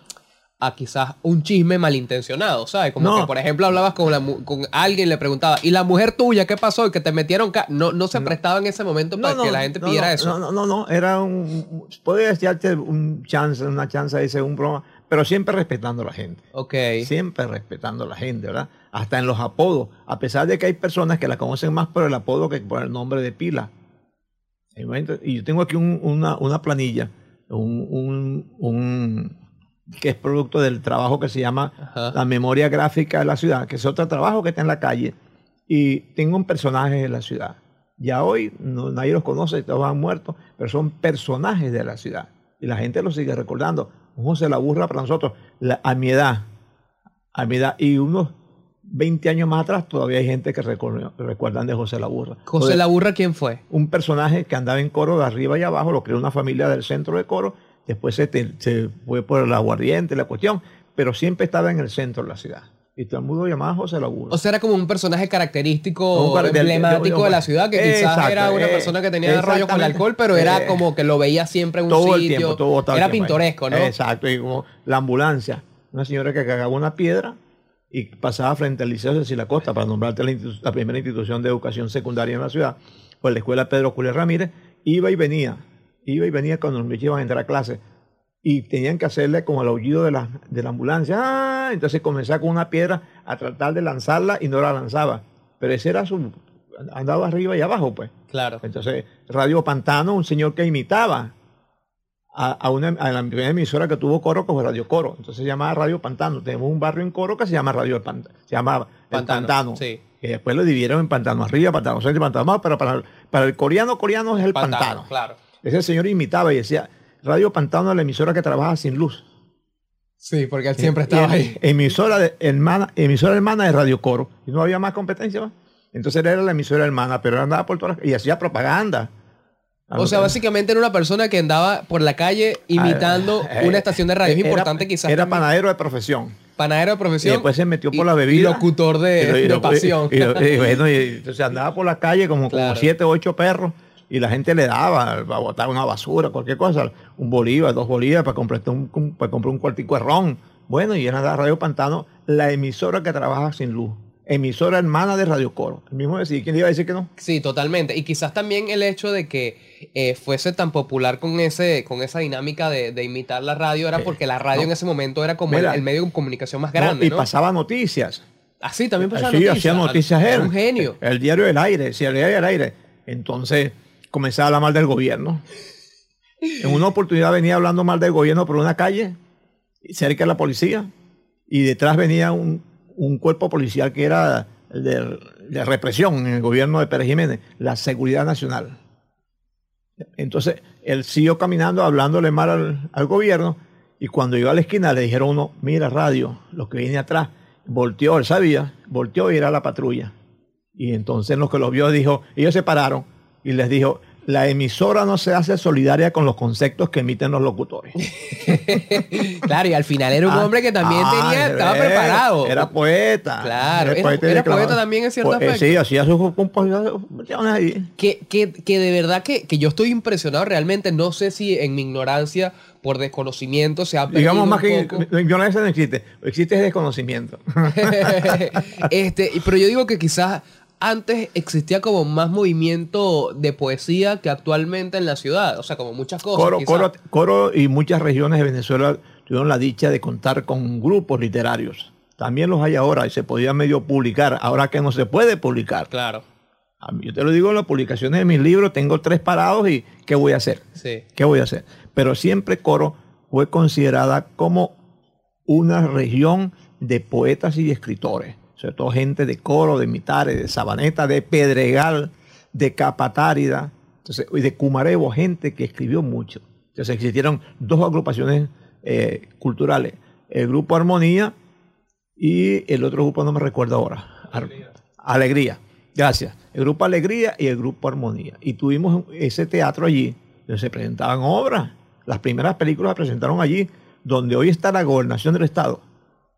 a quizás un chisme malintencionado, ¿sabes? Como No. que, por ejemplo, hablabas con, la con alguien y le preguntaba, ¿y la mujer tuya qué pasó? Y que te metieron... ca-?" No, no se prestaba en ese momento para que la gente no, pidiera no, eso. No, no, no, no, era un, podría decirte un chance, una chance de ser un broma, pero siempre respetando a la gente. Ok. Siempre respetando a la gente, ¿verdad? Hasta en los apodos, a pesar de que hay personas que la conocen más por el apodo que por el nombre de pila. Y yo tengo aquí un- una, una planilla, un, un- un- que es producto del trabajo que se llama Ajá. la memoria gráfica de la ciudad, que es otro trabajo que está en la calle, y tengo un personaje de la ciudad. Ya hoy no- nadie los conoce, todos han muerto, pero son personajes de la ciudad. Y la gente los sigue recordando. José la burra para nosotros, la- a mi edad, a mi edad, y unos 20 años más atrás todavía hay gente que recuerda- recuerdan de José la burra. José Joder, la burra, ¿quién fue? un personaje que andaba en coro de arriba y abajo, lo creó una familia del centro de coro, después se, se fue por el aguardiente, la cuestión, pero siempre estaba en el centro de la ciudad. Y todo el mundo llamaba José la burra. O sea, era como un personaje característico, Un car- del- emblemático de- de la ciudad, que quizás Exacto, era una eh, persona que tenía rollo con el alcohol, pero era Eh, como que lo veía siempre en un todo sitio. el tiempo, todo el era tiempo pintoresco, ¿no? Exacto, y como la ambulancia, una señora que cagaba una piedra y pasaba frente al Liceo de la Costa para nombrarte la, la primera institución de educación secundaria en la ciudad, o la escuela Pedro Julio Ramírez, iba y venía, iba y venía cuando los muchachos iban a entrar a clase. Y tenían que hacerle como el aullido de la, de la ambulancia. ¡Ah! Entonces comenzaba con una piedra a tratar de lanzarla y no la lanzaba. Pero ese era su... Andaba arriba y abajo, pues. Claro. Entonces, Radio Pantano, un señor que imitaba a, a una, a la primera emisora que tuvo coro, que fue Radio Coro. Entonces se llamaba Radio Pantano. Tenemos un barrio en Coro que se llama Radio Pantano. Se llama El Pantano, Pantano. sí. Que después lo dividieron en Pantano Arriba, Pantano Centro y Pantano Abajo, pero para, para el coreano, coreano es el Pantano. claro. Ese señor imitaba y decía, Radio Pantano es la emisora que trabaja sin luz. Sí, porque él siempre estaba Y ahí. Emisora, de, hermana, emisora hermana de Radio Coro. Y no había más competencia. ¿va? Entonces él era la emisora hermana, pero él andaba por todas las- y hacía propaganda. O sea, básicamente era una persona que andaba por la calle imitando Ah, una eh, estación de radio. Es era- importante quizás. Era también. panadero de profesión. panadero de Y profesión. después se metió por y- la bebida. Y locutor de, Y lo- y de lo- pasión. Y, y- y bueno, y entonces andaba por la calle como, como siete o ocho perros y la gente le daba para botar una basura, cualquier cosa, un bolívar, dos bolívares para comprar un, un- para comprar un cuartico de ron. Bueno, y era la Radio Pantano, la emisora que trabaja sin luz. Emisora hermana de Radio Coro. El mismo decir, ¿quién le iba a decir que no? Sí, totalmente. Y quizás también el hecho de que eh, fuese tan popular con ese, con esa dinámica de, de imitar la radio era porque la radio no. en ese momento era como el, Mira. el medio de comunicación más No, grande, y ¿no? pasaba noticias. Así también pasaba Sí, noticias. hacía noticias Era un genio. El diario del aire, si el diario del aire. Entonces comenzaba a hablar mal del gobierno. En una oportunidad venía hablando mal del gobierno por una calle, cerca de la policía, y detrás venía un, un cuerpo policial que era de, represión en el gobierno de Pérez Jiménez, la Seguridad Nacional. Entonces él siguió caminando, hablándole mal al, al gobierno, y cuando llegó a la esquina le dijeron uno, mira radio, lo que viene atrás, volteó, él sabía, volteó y era la patrulla. Y entonces los que los vio dijo, ellos se pararon y les dijo, la emisora no se hace solidaria con los conceptos que emiten los locutores. claro, y al final era un Ah, hombre que también ah, tenía, estaba era- preparado. Era poeta. Claro, era- y era poeta también en cierto Pues, eh, aspecto. Sí, hacía sus composiciones ahí. Que, que, que de verdad que, que yo estoy impresionado realmente, no sé si en mi ignorancia por desconocimiento se ha perdido Digamos un más que poco. la ignorancia no existe, existe es desconocimiento. este, pero yo digo que quizás antes existía como más movimiento de poesía que actualmente en la ciudad. O sea, como muchas cosas. Coro. Coro- Coro y muchas regiones de Venezuela tuvieron la dicha de contar con grupos literarios. También los hay ahora y se podía medio publicar, ahora que no se puede publicar. Claro, Yo te lo digo en las publicaciones de mis libros, tengo tres parados y ¿qué voy a hacer? sí. ¿Qué voy a hacer? Pero siempre Coro fue considerada como una región de poetas y de escritores. Sobre todo gente de Coro, de Mitares, de Sabaneta, de Pedregal, de Capatárida, entonces, y de Cumarebo, gente que escribió mucho. Entonces existieron dos agrupaciones eh, culturales, el grupo Armonía y el otro grupo no me recuerdo ahora. Ar- Alegría. Gracias. El grupo Alegría y el grupo Armonía. Y tuvimos ese teatro allí, donde se presentaban obras. Las primeras películas se presentaron allí, donde hoy está la gobernación del Estado,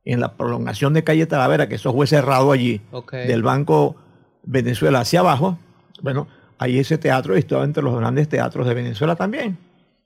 en la prolongación de calle Talavera, que eso fue cerrado allí, del Banco Venezuela hacia abajo. Bueno, ahí ese teatro estaba entre los grandes teatros de Venezuela también,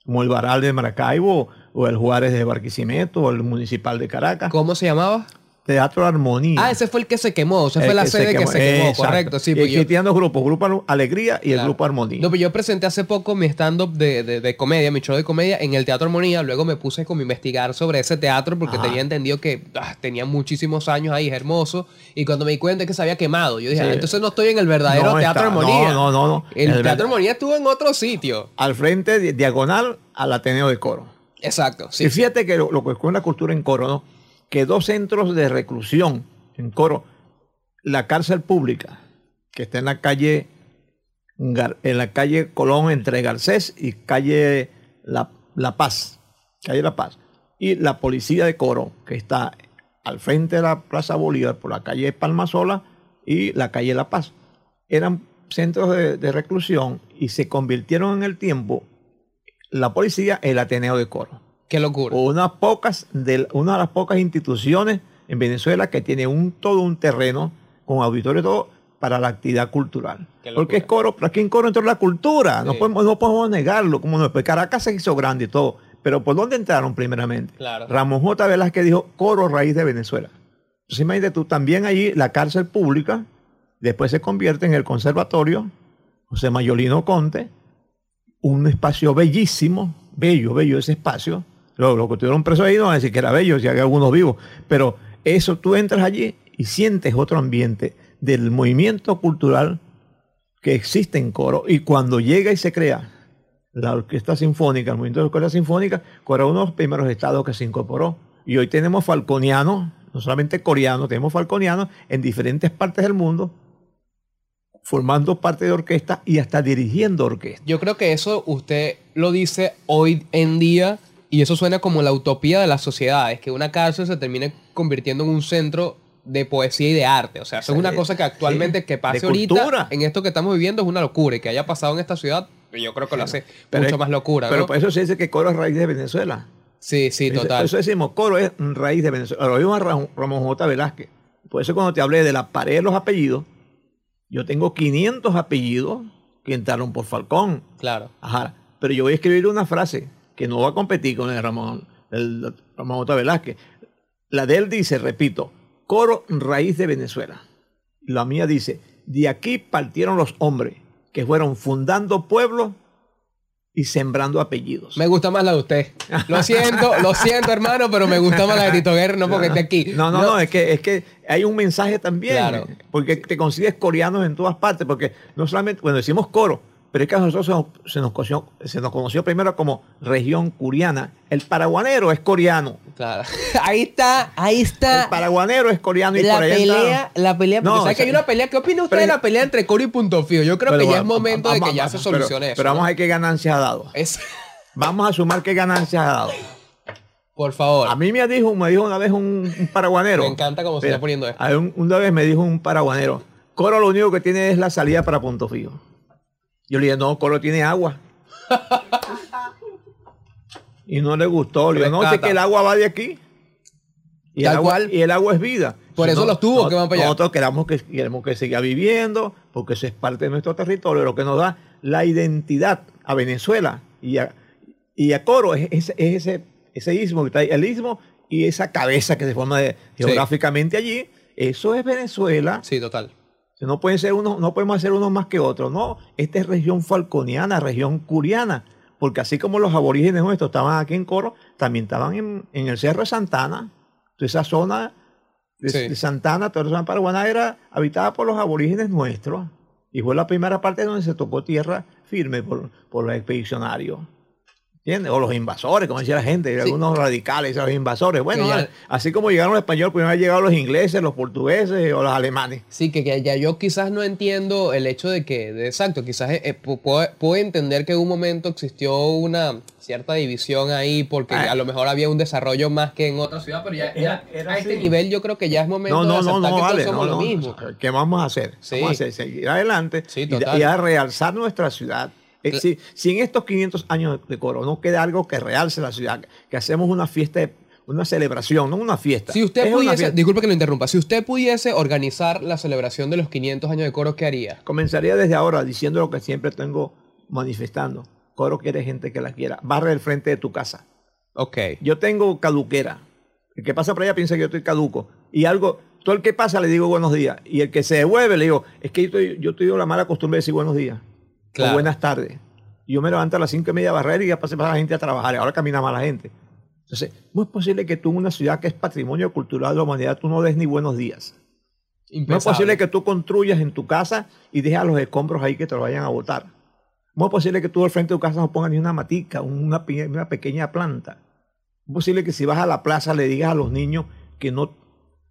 como el Baral de Maracaibo, o el Juárez de Barquisimeto, o el Municipal de Caracas. ¿Cómo se llamaba? Teatro Armonía. Ah, ese fue el que se quemó. Esa fue la se sede que se quemó, Exacto. correcto. Sí, y pues yo- existían dos grupos, Grupo Alegría y el. Grupo Armonía. No, pero yo presenté hace poco mi stand-up de, de- de comedia, mi show de comedia en el Teatro Armonía. Luego me puse como a investigar sobre ese teatro porque Ajá. tenía entendido que ah, tenía muchísimos años ahí, es hermoso. Y cuando me di cuenta que se había quemado, yo dije, Sí. ah, entonces no estoy en el verdadero No Teatro está- Armonía. no, no, no. El, El Teatro verdad- Armonía estuvo en otro sitio. Al frente, di- diagonal al Ateneo de Coro. Exacto, sí. y fíjate que lo, lo que fue la cultura en Coro, ¿no? Que dos centros de reclusión en Coro, la cárcel pública, que está en la calle en la calle Colón entre Garcés y calle La, La Paz, calle La Paz, y la policía de Coro, que está al frente de la Plaza Bolívar por la calle Palmasola y la calle La Paz. Eran centros de, de reclusión y se convirtieron en el tiempo la policía el Ateneo de Coro. Qué locura. Unas pocas de, una de las pocas instituciones en Venezuela que tiene un todo un terreno con auditorio y todo para la actividad cultural. Porque es coro, pero aquí en coro entró la cultura, no, podemos, no podemos negarlo, como no, pues Caracas se hizo grande y todo, pero ¿por dónde entraron primeramente? Claro. Ramón J. Velázquez dijo coro raíz de Venezuela. Entonces imagínate tú, también allí la cárcel pública, después se convierte en el conservatorio, José Mayolino Conte, un espacio bellísimo, bello, bello ese espacio. Lo que estuvieron presos ahí no van a decir que era bello, si hay algunos vivos, pero eso tú entras allí y sientes otro ambiente del movimiento cultural que existe en Coro y cuando llega y se crea la Orquesta Sinfónica, el movimiento de la Orquesta Sinfónica, era uno de los primeros estados que se incorporó. Y hoy tenemos falconianos, no solamente coreanos, tenemos falconianos en diferentes partes del mundo, formando parte de orquesta y hasta dirigiendo orquesta. Yo creo que eso usted lo dice hoy en día y eso suena como la utopía de las sociedades, que una cárcel se termine convirtiendo en un centro de poesía y de arte. O sea, eso es una cosa que actualmente sí, que pase ahorita cultura. en esto que estamos viviendo es una locura y que haya pasado en esta ciudad, yo creo que lo hace Pero mucho es- más locura. Pero ¿no? por eso se dice que Coro es raíz de Venezuela. sí, sí, Eso- total. Por eso decimos, Coro es raíz de Venezuela. Lo mismo a Ra- Ramón J. Velázquez. Por eso cuando te hablé de la pared de los apellidos, yo tengo 500 apellidos que entraron por Falcón. Claro. Ajá. Pero yo voy a escribir una frase que no va a competir con el Ramón, el Ramón J. Velázquez. La de él dice, repito, Coro raíz de Venezuela. La mía dice, de aquí partieron los hombres que fueron fundando pueblos y sembrando apellidos. Me gusta más la de usted. Lo siento, lo siento, hermano, pero me gusta más la de Tito Guerra, no porque esté aquí. No, no, no, es que, es que hay un mensaje también. Claro. Porque te consigues coreanos en todas partes. Porque no solamente, bueno, decimos coro, pero es que a nosotros se nos, conoció, se nos conoció primero como región curiana. El paraguanero es coreano. Claro. Ahí está, ahí está. El paraguanero es coreano y la por allá pelea, está- la pelea, porque No, sabe o que hay una pelea. ¿Qué opina usted pero- de la pelea entre Coro y Punto Fijo? Yo creo pero que ya es momento de que ya vamos- se pero- solucione eso. Pero vamos ¿no? a ver qué ganancias ha dado. Es- Vamos a sumar qué ganancias ha dado. por favor. A mí me dijo, me dijo una vez un, un paraguanero. Me encanta cómo se está poniendo esto. a un- una vez me dijo un paraguanero, Coro lo único que tiene es la salida para Punto Fijo. Yo le dije, no, Coro tiene agua. y no le gustó. Le dije, no, es Rescata. que el agua va de aquí. Y el, agua, cual. y el agua es vida. Por Si eso los tubos que van para allá. Nosotros queramos que, queremos que siga viviendo, porque eso es parte de nuestro territorio, lo que nos da la identidad a Venezuela y a, Y a Coro es, es- es ese, ese istmo que está ahí, el istmo y esa cabeza que se forma de- geográficamente allí. Eso es Venezuela. Sí, total. No, pueden ser unos, no podemos hacer unos más que otros. No, esta es región falconiana, región curiana. Porque así como los aborígenes nuestros estaban aquí en Coro, también estaban en, en el Cerro de Santana. Toda esa zona de, Sí. de Santana, toda la zona paraguana era habitada por los aborígenes nuestros. Y fue la primera parte donde se tocó tierra firme por, por los expedicionarios. ¿Entiendes? O los invasores, como decía la gente, Sí. algunos radicales, los invasores. Bueno, ya- así como llegaron los españoles, primero han llegado los ingleses, los portugueses o los alemanes. Sí, que, que ya yo quizás no entiendo el hecho de que, de- exacto, quizás eh, pu- puedo, puedo entender que en un momento existió una cierta división ahí porque Ah. a lo mejor había un desarrollo más que en otra ciudad, pero ya, Era- ya era a este así. nivel yo creo que ya es momento No, de no, no, aceptar no, que todos vale. somos no, lo no. mismo. ¿Qué vamos a hacer? Sí. Vamos a hacer, seguir adelante Sí, y, y a realzar nuestra ciudad. Eh, si, si en estos 500 años de coro no queda algo que realce la ciudad, que hacemos una fiesta, de- una celebración, no una fiesta. Si usted Es pudiese, disculpe que lo interrumpa, si usted pudiese organizar la celebración de los 500 años de coro, ¿qué haría? Comenzaría desde ahora diciendo lo que siempre tengo manifestando. Coro quiere gente que la quiera. Barre el frente de tu casa. Ok. Yo tengo caduquera. El que pasa por allá piensa que yo estoy caduco. Y algo, todo el que pasa le digo buenos días. Y el que se devuelve le digo, es que yo estoy, yo tengo la mala costumbre de decir buenos días. Claro. O buenas tardes. Yo me levanto a las cinco y media a barrer y ya pasa la gente a trabajar. Ahora camina más la gente. Entonces, ¿cómo es posible que tú en una ciudad que es patrimonio cultural de la humanidad, tú no des ni buenos días? No es Impensable. posible que tú construyas en tu casa y dejes a los escombros ahí que te lo vayan a botar. ¿Cómo es posible que tú al frente de tu casa no pongas ni una matica, una, una pequeña planta? ¿Cómo es posible que si vas a la plaza le digas a los niños que no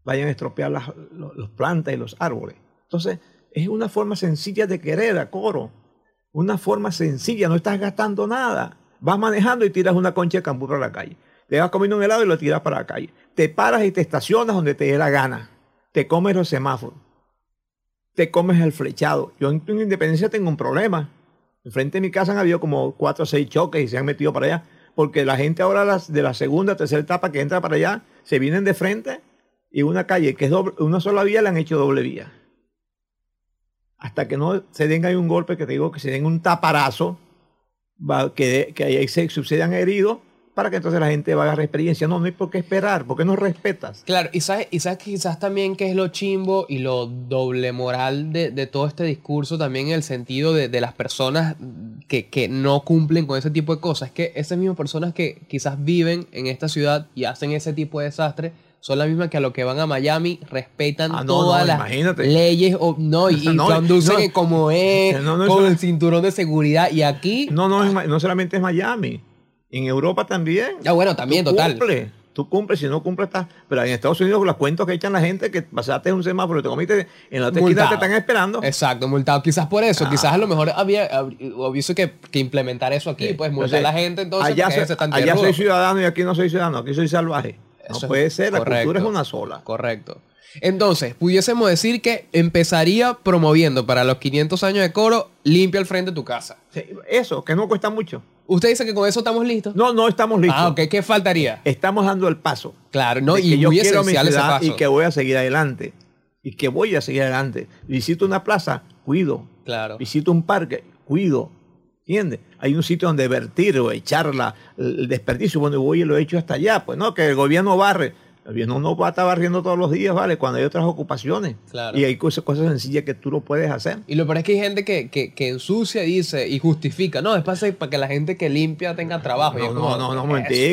vayan a estropear las los plantas y los árboles? Entonces, es una forma sencilla de querer a coro. Una forma sencilla, no estás gastando nada. Vas manejando y tiras una concha de cambur a la calle. Te vas comiendo un helado y lo tiras para la calle. Te paras y te estacionas donde te dé la gana. Te comes los semáforos. Te comes el flechado. Yo en, en Independencia tengo un problema. Enfrente de mi casa han habido como cuatro o seis choques y se han metido para allá. Porque la gente ahora las- de la segunda, tercera etapa que entra para allá, se vienen de frente y una calle que es doble- una sola vía le han hecho doble vía. Hasta que no se den ahí un golpe, que te digo que se den un taparazo, que, que ahí se sucedan heridos, para que entonces la gente va a agarrar experiencia. No, no hay por qué esperar, porque no respetas. Claro, y sabes, y sabes quizás también que es lo chimbo y lo doble moral de, de todo este discurso también en el sentido de, de las personas que, que no cumplen con ese tipo de cosas. Es que esas mismas personas que quizás viven en esta ciudad y hacen ese tipo de desastre son las mismas que a lo que van a Miami respetan Ah, no, todas no, las imagínate. leyes o, no, y, No, conducen como es, con el cinturón de seguridad. Y aquí, No, no, no solamente es Miami, en Europa también. ah, bueno, también Tú total. Cumple, tú cumples, si no cumples, estás. Pero en Estados Unidos, los cuentos que echan la gente que pasaste un semáforo y te comiste en la Multado. te están esperando. Exacto, multado. Quizás por eso, Ah. quizás a lo mejor había, hubiese que, que implementar eso aquí, pues multar a la gente entonces allá, soy, se tan allá soy ciudadano y aquí no soy ciudadano, aquí soy salvaje. No Eso puede ser, la correcto. cultura es una sola. Correcto. Entonces, pudiésemos decir que empezaría promoviendo para los 500 años de coro, limpia el frente de tu casa. Sí, Eso, que no cuesta mucho. ¿Usted dice que con eso estamos listos? No, no estamos listos. Ah, ok. ¿Qué faltaría? Estamos dando el paso. Claro, no, y que yo muy quiero mi ese paso. y que voy a seguir adelante. Y que voy a seguir adelante. Visito una plaza, cuido. Claro. Visito un parque, cuido. ¿Entiendes? Hay un sitio donde vertir o echar la- el desperdicio. Bueno, voy y lo echo hasta allá. Pues no, que el gobierno barre. El gobierno no va a estar barriendo todos los días, ¿vale? Cuando hay otras ocupaciones. Claro. Y hay cosas, cosas sencillas que tú lo puedes hacer. Y lo peor es que hay gente que, que, que ensucia y dice y justifica. No, es para, que la gente que limpia tenga trabajo. Y es No, como, no, no, no, ¿qué es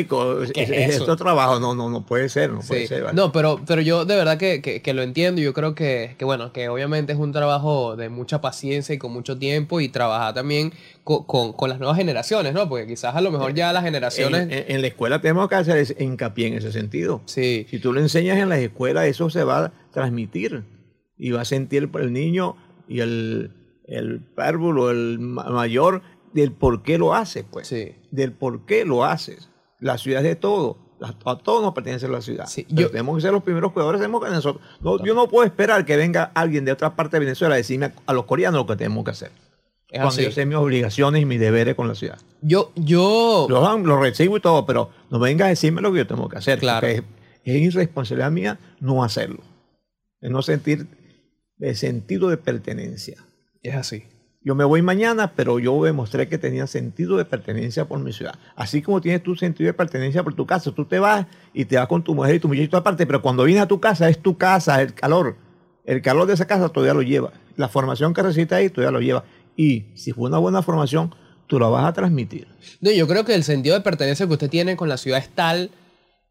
momentico. ¿Qué Es, es esto trabajo. No, no, no puede ser. No puede Sí. ser, ¿vale? No, pero, pero yo de verdad que, que- que lo entiendo. Yo creo que, que, bueno, que obviamente es un trabajo de mucha paciencia y con mucho tiempo y trabajar también co- con, con las nuevas generaciones, ¿no? Porque quizás a lo mejor ya las generaciones... En, en- en la escuela tenemos que hacer hincapié en ese sentido. sí, Si tú lo enseñas en las escuelas, eso se va a transmitir y va a sentir el niño y el, el párvulo, el ma- mayor, del por qué lo hace, pues. sí. Del por qué lo haces. La ciudad es de todo. A todos nos pertenece la ciudad. Sí, yo- tenemos que ser los primeros cuidadores. Tenemos que nosotros. No, yo no puedo esperar que venga alguien de otra parte de Venezuela a decirme a, a los coreanos lo que tenemos que hacer. Es cuando así. yo sé mis obligaciones y mis deberes con la ciudad. Yo, yo... Lo, lo recibo y todo, pero no venga a decirme lo que yo tengo que hacer. Claro. Es, es irresponsabilidad mía no hacerlo. Es no sentir el sentido de pertenencia. Es así. Yo me voy mañana, pero yo demostré que tenía sentido de pertenencia por mi ciudad. Así como tienes tu sentido de pertenencia por tu casa, tú te vas y te vas con tu mujer y tu muchachito aparte, pero cuando vienes a tu casa es tu casa, el calor. El calor de esa casa todavía lo lleva. La formación que recibiste ahí todavía lo lleva. Y si fue una buena formación, tú la vas a transmitir. No, yo creo que el sentido de pertenencia que usted tiene con la ciudad es tal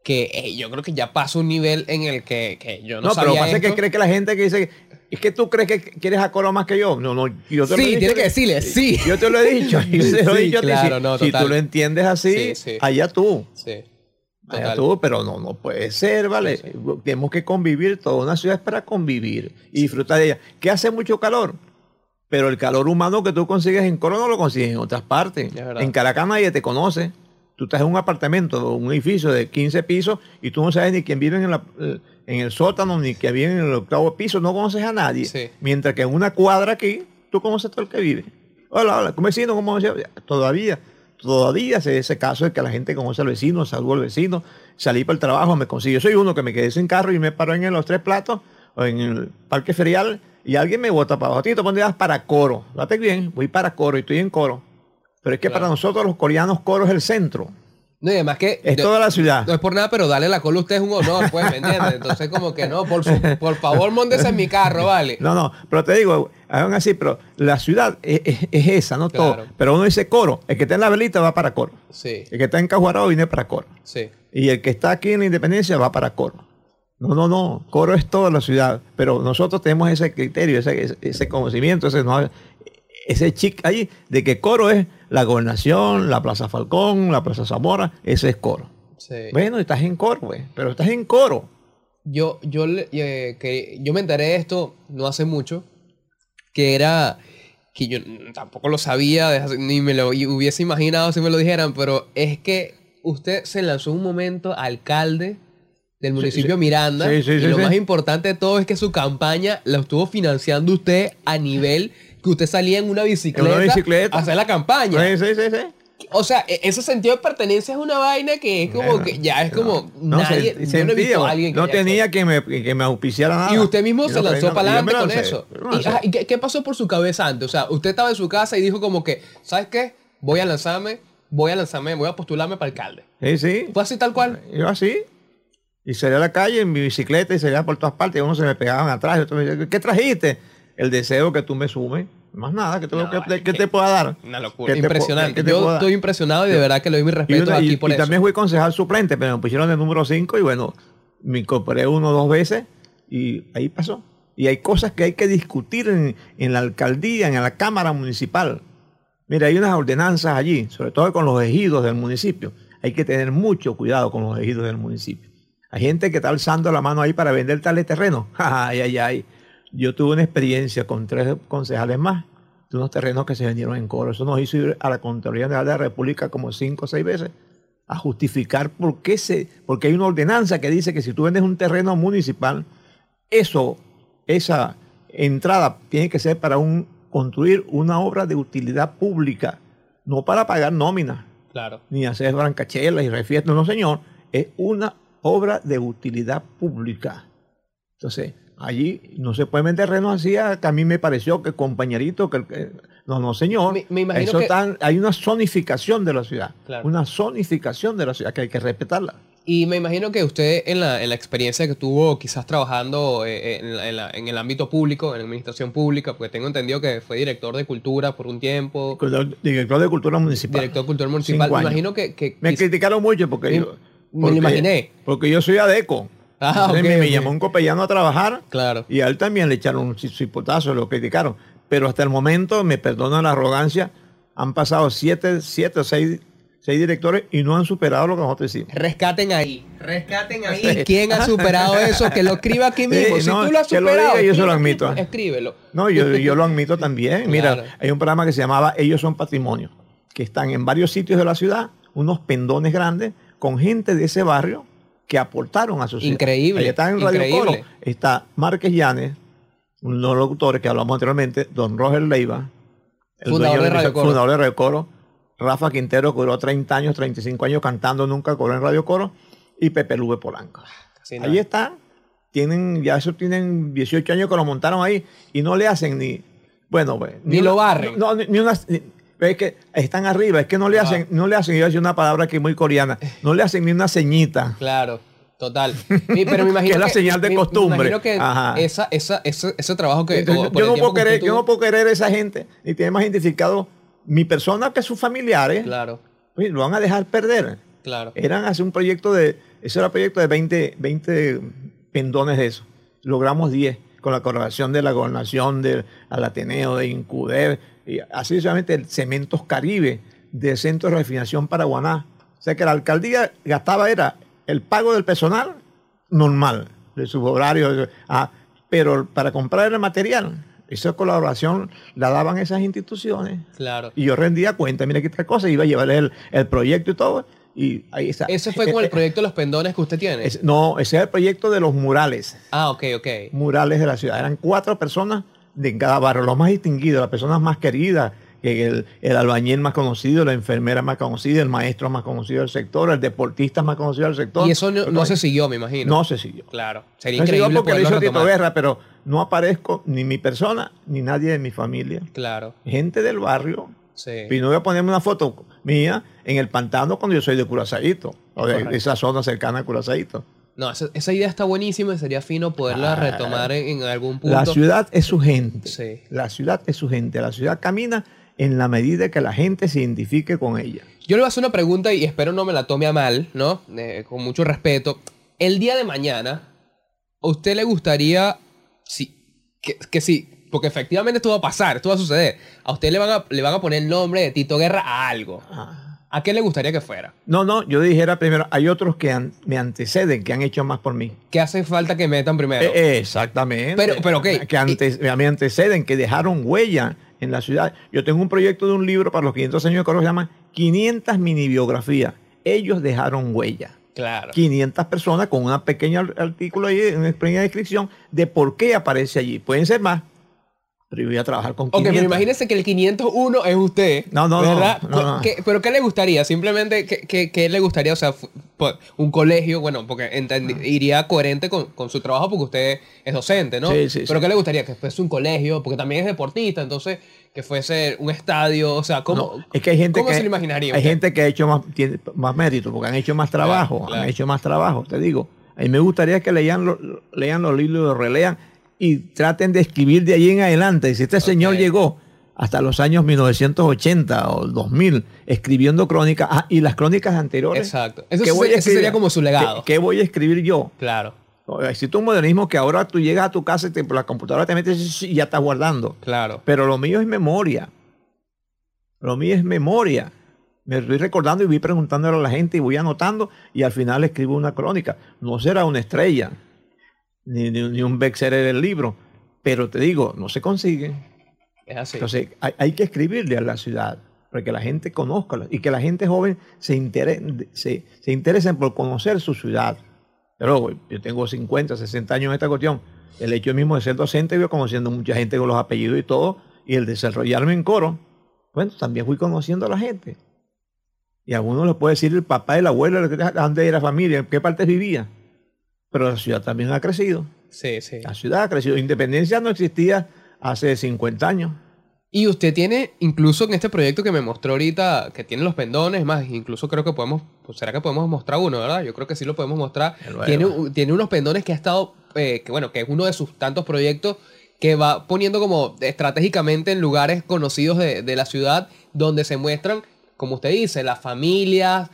que eh, yo creo que ya pasa un nivel en el que, que yo no, No, pero sabía pasa que esto. cree que la gente que dice, es que tú crees que quieres a Coro más que yo. No, no, yo te lo he Sí, dicho tiene que decirle, sí. Yo te lo he dicho. Yo te lo he Sí, dicho ti. claro, no, si tú lo entiendes así, Sí, sí. allá tú. Sí. Allá tú, pero no, no puede ser, ¿vale? Sí, Tenemos que convivir, toda una ciudad es para convivir y disfrutar de ella. Que hace mucho calor, pero el calor humano que tú consigues en Coro no lo consigues en otras partes. En Caracas nadie te conoce. Tú estás en un apartamento, un edificio de 15 pisos y tú no sabes ni quién vive en, la- en el sótano, ni quién vive en el octavo piso, no conoces a nadie. Sí. Mientras que en una cuadra aquí, tú conoces a todo el que vive. Hola, hola, ¿cómo vecino? ¿Cómo Todavía, todavía se ese caso de que la gente conoce al vecino, saludo al vecino, salí para el trabajo, me consigo. Yo soy uno que me quedé sin carro y me paro en los tres platos en el parque ferial y alguien me bota para abajo. Tito, ¿dónde vas? Para coro. Date bien, voy para coro y estoy en coro. Pero es que Claro. para nosotros los coreanos coro es el centro. No, y además que... Es yo- toda la ciudad. No es por nada, pero darle la cola a usted es un honor, pues, ¿me entiendes? Entonces, como que no, por, su- por favor, móntese en mi carro, ¿vale? No, no, pero te digo, aún así, pero la ciudad es, es- es esa, no Claro. todo. Pero uno dice coro, el que está en la velita va para coro. Sí, El que está en Cajuarao viene para coro. sí. Y el que está aquí en la Independencia va para coro. No, no, no. Coro es toda la ciudad. Pero nosotros tenemos ese criterio, ese, ese, conocimiento, ese, no, ese chic ahí de que coro es la gobernación, la Plaza Falcón, la Plaza Zamora. Ese es coro. sí. Bueno, estás en coro, güey. Pero estás en coro. Yo, yo, eh, que, yo me enteré de esto no hace mucho, que era, que yo tampoco lo sabía, ni me lo hubiese imaginado si me lo dijeran, pero es que usted se lanzó un momento alcalde del municipio sí. Miranda Sí, sí, y lo más importante de todo es que su campaña la estuvo financiando usted a nivel que usted salía en una bicicleta, bicicleta. a hacer la campaña. Sí, sí, sí, sí. O sea, e- ese sentido de pertenencia es una vaina que es como Bueno, que ya es como No, nadie, se- yo no he visto a alguien que no tenía que me, que me auspiciara nada. y usted mismo se lanzó para adelante con eso. ajá, ¿y qué, qué pasó por su cabeza antes? O sea, usted estaba en su casa y dijo como que, ¿sabes qué? Voy a lanzarme, voy a lanzarme, voy a postularme para alcalde. Sí, sí. ¿Fue así tal cual? Yo así. Y salí a la calle en mi bicicleta y salía por todas partes. Y unos se me pegaban atrás. Y otros me decían, ¿qué trajiste? El deseo que tú me sumes. Más nada, ¿qué te, No, que- te pueda dar? Una locura. ¿Qué te puedo- Impresionante. te Yo estoy impresionado y de verdad que le doy mis Y, respetos una- y- aquí por y eso. también fui concejal suplente, pero me pusieron de número 5 y bueno, me incorporé uno o dos veces y ahí pasó. Y hay cosas que hay que discutir en, en la alcaldía, en la Cámara Municipal. Mira, hay unas ordenanzas allí, sobre todo con los ejidos del municipio. Hay que tener mucho cuidado con los ejidos del municipio. Hay gente que está alzando la mano ahí para vender tales terrenos. Ay, ay, ay. Yo tuve una experiencia con tres concejales más de unos terrenos que se vendieron en coro. Eso nos hizo ir a la Contraloría General de la República como cinco o seis veces a justificar por qué se, porque hay una ordenanza que dice que si tú vendes un terreno municipal, eso, esa entrada tiene que ser para un, construir una obra de utilidad pública, no para pagar nómina, Claro. ni hacer brancachelas y refiestas, no señor, es una obra de utilidad pública. Entonces, allí no se puede vender terrenos así, a- que a mí me pareció que compañerito, que, que- no, no señor, Me- me imagino Eso que- tan- hay una zonificación de la ciudad, Claro. una zonificación de la ciudad que hay que respetarla. Y me imagino que usted en la, en la experiencia que tuvo quizás trabajando eh, en, la- en la- en el ámbito público, en la administración pública, porque tengo entendido que fue director de cultura por un tiempo, Director de Cultura Municipal. director de cultura municipal. Me imagino que... que Me criticaron mucho porque yo... me lo imaginé. Porque yo soy adeco. Ah, Entonces me, llamó un copellano a trabajar Claro. y a él también le echaron un cipotazo, lo criticaron. Pero hasta el momento, me perdonan la arrogancia, han pasado siete, siete o seis, seis directores y no han superado lo que nosotros hicimos. Rescaten ahí, rescaten ahí. ¿Quién ha superado eso? Que lo escriba aquí mismo. Sí, si no, tú lo has que lo superado, diga, yo se lo escríbelo admito. aquí, Escríbelo. No, yo, yo lo admito también. Mira, Claro. hay un programa que se llamaba Ellos son Patrimonio, que están en varios sitios de la ciudad, unos pendones grandes, con gente de ese barrio que aportaron a su ciudad. Increíble, Ahí está en Radio increíble. Coro. Está Márquez Llanes, uno de los locutores que hablamos anteriormente, don Roger Leiva, el Fundador de Radio Coro. fundador de Radio Coro, Rafa Quintero, que duró 30 años, 35 años cantando, nunca cobró en Radio Coro, y Pepe Lube Polanco. Casi Ahí están. Tienen, ya eso tienen 18 años que lo montaron ahí y no le hacen ni. Bueno, pues, Ni lo barren. No, ni, ni una, ni- es que están arriba, es que no le hacen, no le hacen, yo decir una palabra que es muy coreana, no le hacen ni una ceñita. Claro, total. Mi- Pero me imagino Que es la señal de me- costumbre. Me que esa, esa, ese, ese trabajo que... Entonces, yo, no puedo que querer, yo no puedo querer a esa gente y tiene más identificado mi persona que sus familiares. Claro, Oye, lo van a dejar perder. claro. Eran hace un proyecto de, ese era un proyecto de 20, 20 pendones de eso. Logramos 10 con la colaboración de la gobernación del al Ateneo, de Incuder, así solamente el Cementos Caribe, del Centro de Refinación Paraguaná. O sea que la alcaldía gastaba era el pago del personal normal, de sus horarios, ah, pero para comprar el material, esa colaboración la daban esas instituciones. Claro. Y yo rendía cuenta, mira qué tal cosa, iba a llevar el, el proyecto y todo. Y ahí está. Ese fue con el proyecto de los pendones que usted tiene. Es- no, ese es el proyecto de los murales. Ah, ok, ok. Murales de la ciudad. Eran cuatro personas de cada barrio, los más distinguidos, las personas más queridas, que el, el albañil más conocido, la enfermera más conocida, el maestro más conocido del sector, el deportista más conocido del sector. Y eso no, no se siguió, me imagino. No se siguió. Claro. Sería No se siguió increíble porque lo hizo Tito. Guerra, pero no aparezco ni mi persona ni nadie de mi familia. Claro. Gente del barrio Sí. Y no voy a ponerme una foto mía en el pantano cuando yo soy de Curazaíto, o de Correcto. esa zona cercana a Curazaíto. No, esa, esa idea está buenísima y sería fino poderla Ah. retomar en, en algún punto. La ciudad es su gente. Sí. La ciudad es su gente. La ciudad camina en la medida que la gente se identifique con ella. Yo le voy a hacer una pregunta y espero no me la tome a mal, ¿no? Eh, con mucho respeto. El día de mañana, ¿a usted le gustaría, sí, que, que sí, porque efectivamente esto va a pasar, esto va a suceder, a usted le van a, le van a poner el nombre de Tito Guerra a algo? ¿A qué le gustaría que fuera? No, no, yo dijera primero, hay otros que han- me anteceden, que han hecho más por mí. ¿Qué hace falta que metan primero? Eh, eh, exactamente. Pero- pero, ok. Que antes, me anteceden, que dejaron huella en la ciudad. Yo tengo un proyecto de un libro para los 500 años de Coro que se llama 500 mini biografías. Ellos dejaron huella. claro. 500 personas con un pequeño ar- artículo ahí, una pequeña descripción de por qué aparece allí. Pueden ser más, pero yo voy a trabajar con Ok, 500. pero imagínese que el 501 es usted. No, no, no, ¿verdad? no, no. ¿Qué- ¿Pero qué le gustaría? Simplemente, ¿qué, qué, qué le gustaría? O sea, po- un colegio, bueno, porque entendi- iría coherente con, con su trabajo porque usted es docente, ¿no? Ah. Sí, sí, Pero sí. ¿qué le gustaría? Que fuese un colegio, porque también es deportista, entonces que fuese un estadio, o sea, ¿cómo, No, es que hay gente ¿cómo que se lo imaginaría? Hay usted? gente que ha hecho más, tiene más mérito porque han hecho más trabajo, claro. han hecho más trabajo, te digo. A mí me gustaría que lean, lo- lean los libros, los relean y traten de escribir de ahí en adelante. Y si este señor llegó hasta los años 1980 o 2000 escribiendo crónicas, ah, y las crónicas anteriores. Exacto. Eso ¿qué sí- voy a ese escribir? sería como su legado. ¿Qué, qué voy a escribir yo? Claro, Existe un modernismo que ahora tú llegas a tu casa y te- por la computadora te metes y ya estás guardando. claro. Pero lo mío es memoria. Lo mío es memoria. Me estoy recordando y voy preguntándole a la gente y voy anotando y al final escribo una crónica. No será una estrella, ni, ni- un bestseller del libro, pero te digo, no se consigue. Es así. Entonces hay, hay que escribirle a la ciudad para que la gente conozca y que la gente joven se, intere- se, se interesen por conocer su ciudad. Pero yo tengo 50, 60 años en esta cuestión. El hecho mismo de ser docente, yo conociendo mucha gente con los apellidos y todo, y el desarrollarme en coro, bueno, también fui conociendo a la gente. Y a uno le puede decir el papá y el abuelo, dónde era la familia, en qué parte vivía. Pero la ciudad también ha crecido. Sí, sí. La ciudad ha crecido. Independencia no existía hace 50 años. Y usted tiene, incluso en este proyecto que me mostró ahorita, que tiene los pendones, más, incluso creo que podemos, pues será que podemos mostrar uno, ¿verdad? Yo creo que sí lo podemos mostrar. Tiene, tiene unos pendones que ha estado, eh, que bueno, que es uno de sus tantos proyectos que va poniendo como estratégicamente en lugares conocidos de, de la ciudad donde se muestran, como usted dice, las familias,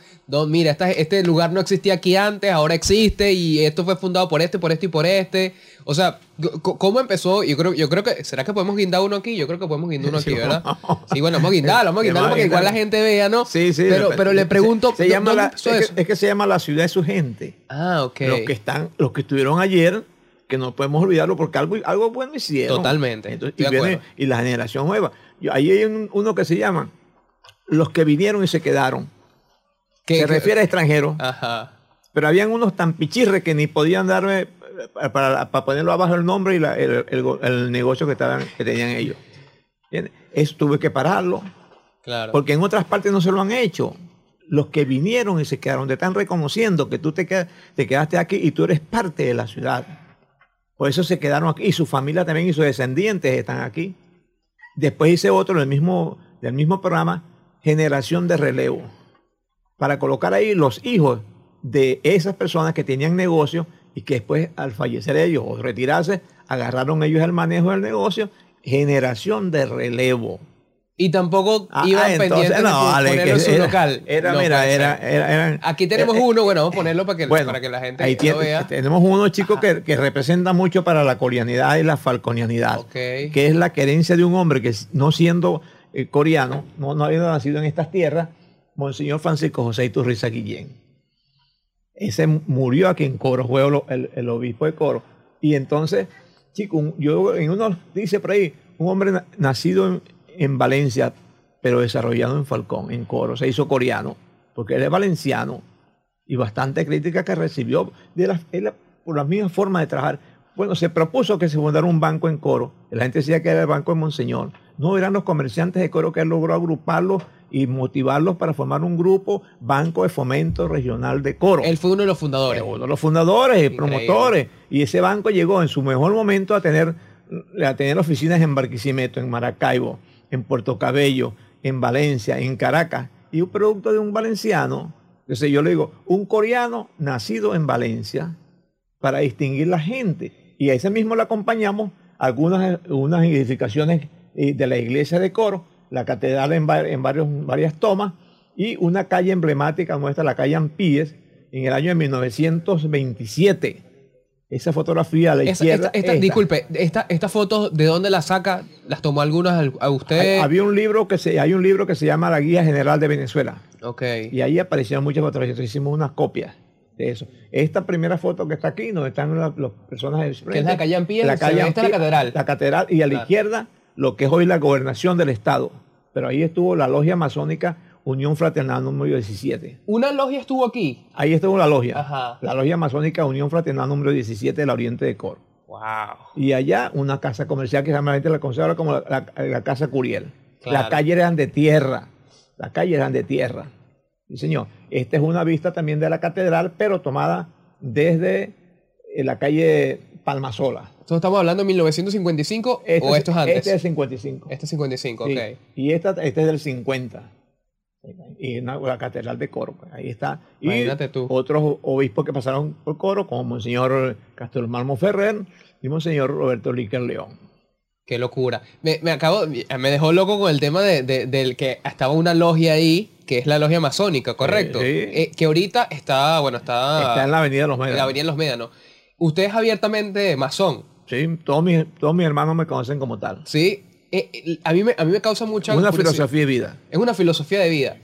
mira, esta- este lugar no existía aquí antes, ahora existe y esto fue fundado por este, por este y por este. O sea, ¿cómo empezó? Yo creo, yo creo que, ¿será que podemos guindar uno aquí? Yo creo que podemos guindar uno aquí, ¿verdad? Sí, bueno, vamos a guindarlo, vamos a guindarlo vamos a porque igual la gente vea, ¿no? Sí, sí. Pero, pero le pregunto, Se, llama ¿dónde la, empezó es, que, es que se llama la ciudad de su gente. Ah, ok. Los que están, los que estuvieron ayer, que no podemos olvidarlo porque algo, algo bueno hicieron. Totalmente, Entonces, y, viene- la generación nueva. Yo- ahí hay un- uno que se llama Los que vinieron y se quedaron. ¿Qué- se qué- refiere a extranjeros. Ajá. Pero habían unos tan pichirres que ni podían darme eh, para, para ponerlo abajo el nombre y la- el, el go- el negocio que, estaban, que tenían ellos. ¿Entiendes? Eso tuve que pararlo. Claro. Porque en otras partes no se lo han hecho. Los que vinieron y se quedaron, te están reconociendo que tú te, qued- te quedaste aquí y tú eres parte de la ciudad. Por eso se quedaron aquí. Y su familia también y sus descendientes están aquí. Después hice otro del mismo, del mismo programa, Generación de Relevo, para colocar ahí los hijos de esas personas que tenían negocio y que después al fallecer ellos o retirarse, agarraron ellos el manejo del negocio, generación de relevo. Y tampoco Ah, iban ah, entonces, pendientes no, de vale, en su era- local. era, mira, era- eran- Aquí tenemos eh, eh, uno, bueno, vamos a ponerlo para que, bueno, para que la gente ahí lo vea. tenemos uno chico que, que representa mucho para la coreanidad y la falconianidad, que es la querencia de un hombre que no siendo eh, coreano, no, no habiendo nacido en estas tierras, Monseñor Francisco José Iturriza Guillén. Ese murió aquí en Coro, fue el, obispo de Coro. Y entonces, chico, yo en uno dice por ahí, un hombre na- nacido en, en Valencia, pero desarrollado en Falcón, en Coro, se hizo coreano, porque él es valenciano y bastante crítica que recibió de la, él, por la misma forma de trabajar. Bueno, se propuso que se fundara un banco en Coro. La gente decía que era el banco de Monseñor. No eran los comerciantes de Coro que él logró agruparlos y motivarlos para formar un grupo, Banco de Fomento Regional de Coro. Él fue uno de los fundadores. Uno de los fundadores y Increíble. promotores. Y ese banco llegó en su mejor momento a tener, a tener oficinas en Barquisimeto, en Maracaibo, en Puerto Cabello, en Valencia, en Caracas. Y un producto de un valenciano, entonces yo le digo, un coreano nacido en Valencia para distinguir la gente. Y a ese mismo le acompañamos algunas unas edificaciones eh, de la iglesia de Coro, la catedral en, va- en varios, varias tomas y una calle emblemática nuestra, la calle Ampíes, en el año de 1927. Esa fotografía a la Esa- izquierda. esta- esta- esta. disculpe, esta, estas fotos, ¿de dónde las saca? ¿Las tomó algunas al- a usted? Hay, había un libro que se, hay un libro que se llama La Guía General de Venezuela. ok. Y ahí aparecieron muchas fotografías. Entonces hicimos unas copias de eso. Esta primera foto que está aquí, donde están las las personas del Que es la calle Ampíes, la calle es la catedral. La catedral y a la Claro. izquierda lo que es hoy la gobernación del estado. Pero ahí estuvo la logia masónica Unión Fraternal número 17. Una logia estuvo aquí. Ahí estuvo la logia. Ajá. La logia masónica Unión Fraternal número 17 de la Oriente de Coro. Wow. Y allá una casa comercial que llama la gente la conoce ahora como la, la- la casa Curiel. Claro. Las calles eran de tierra. Las calles eran de tierra. Sí, señor. Esta es una vista también de la catedral, pero tomada desde eh, la calle Palmasola. Entonces estamos hablando de 1955 Este o esto es antes. Este es el 55. Este es 55, Sí. ok. Y esta, este es del 50. Y una- la catedral de Coro, pues, ahí está. Y Imagínate tú. otros obispos que pasaron por Coro, como Monseñor Castro Malmo Ferrer y Monseñor Roberto Líquer León. Qué locura. Me, me acabo, me dejó loco con el tema de, de- del que estaba una logia ahí, que es la logia masónica, ¿correcto? Sí. Eh, que ahorita está, bueno, está, está en la Avenida de los en Medios. la Avenida Los Médanos. Usted es abiertamente masón, Sí, todos mis, todos mis hermanos me conocen como tal. ¿sí? Eh, eh, a, mí me, a mí me causa mucha Una curiosidad. filosofía de vida. Es una filosofía de vida.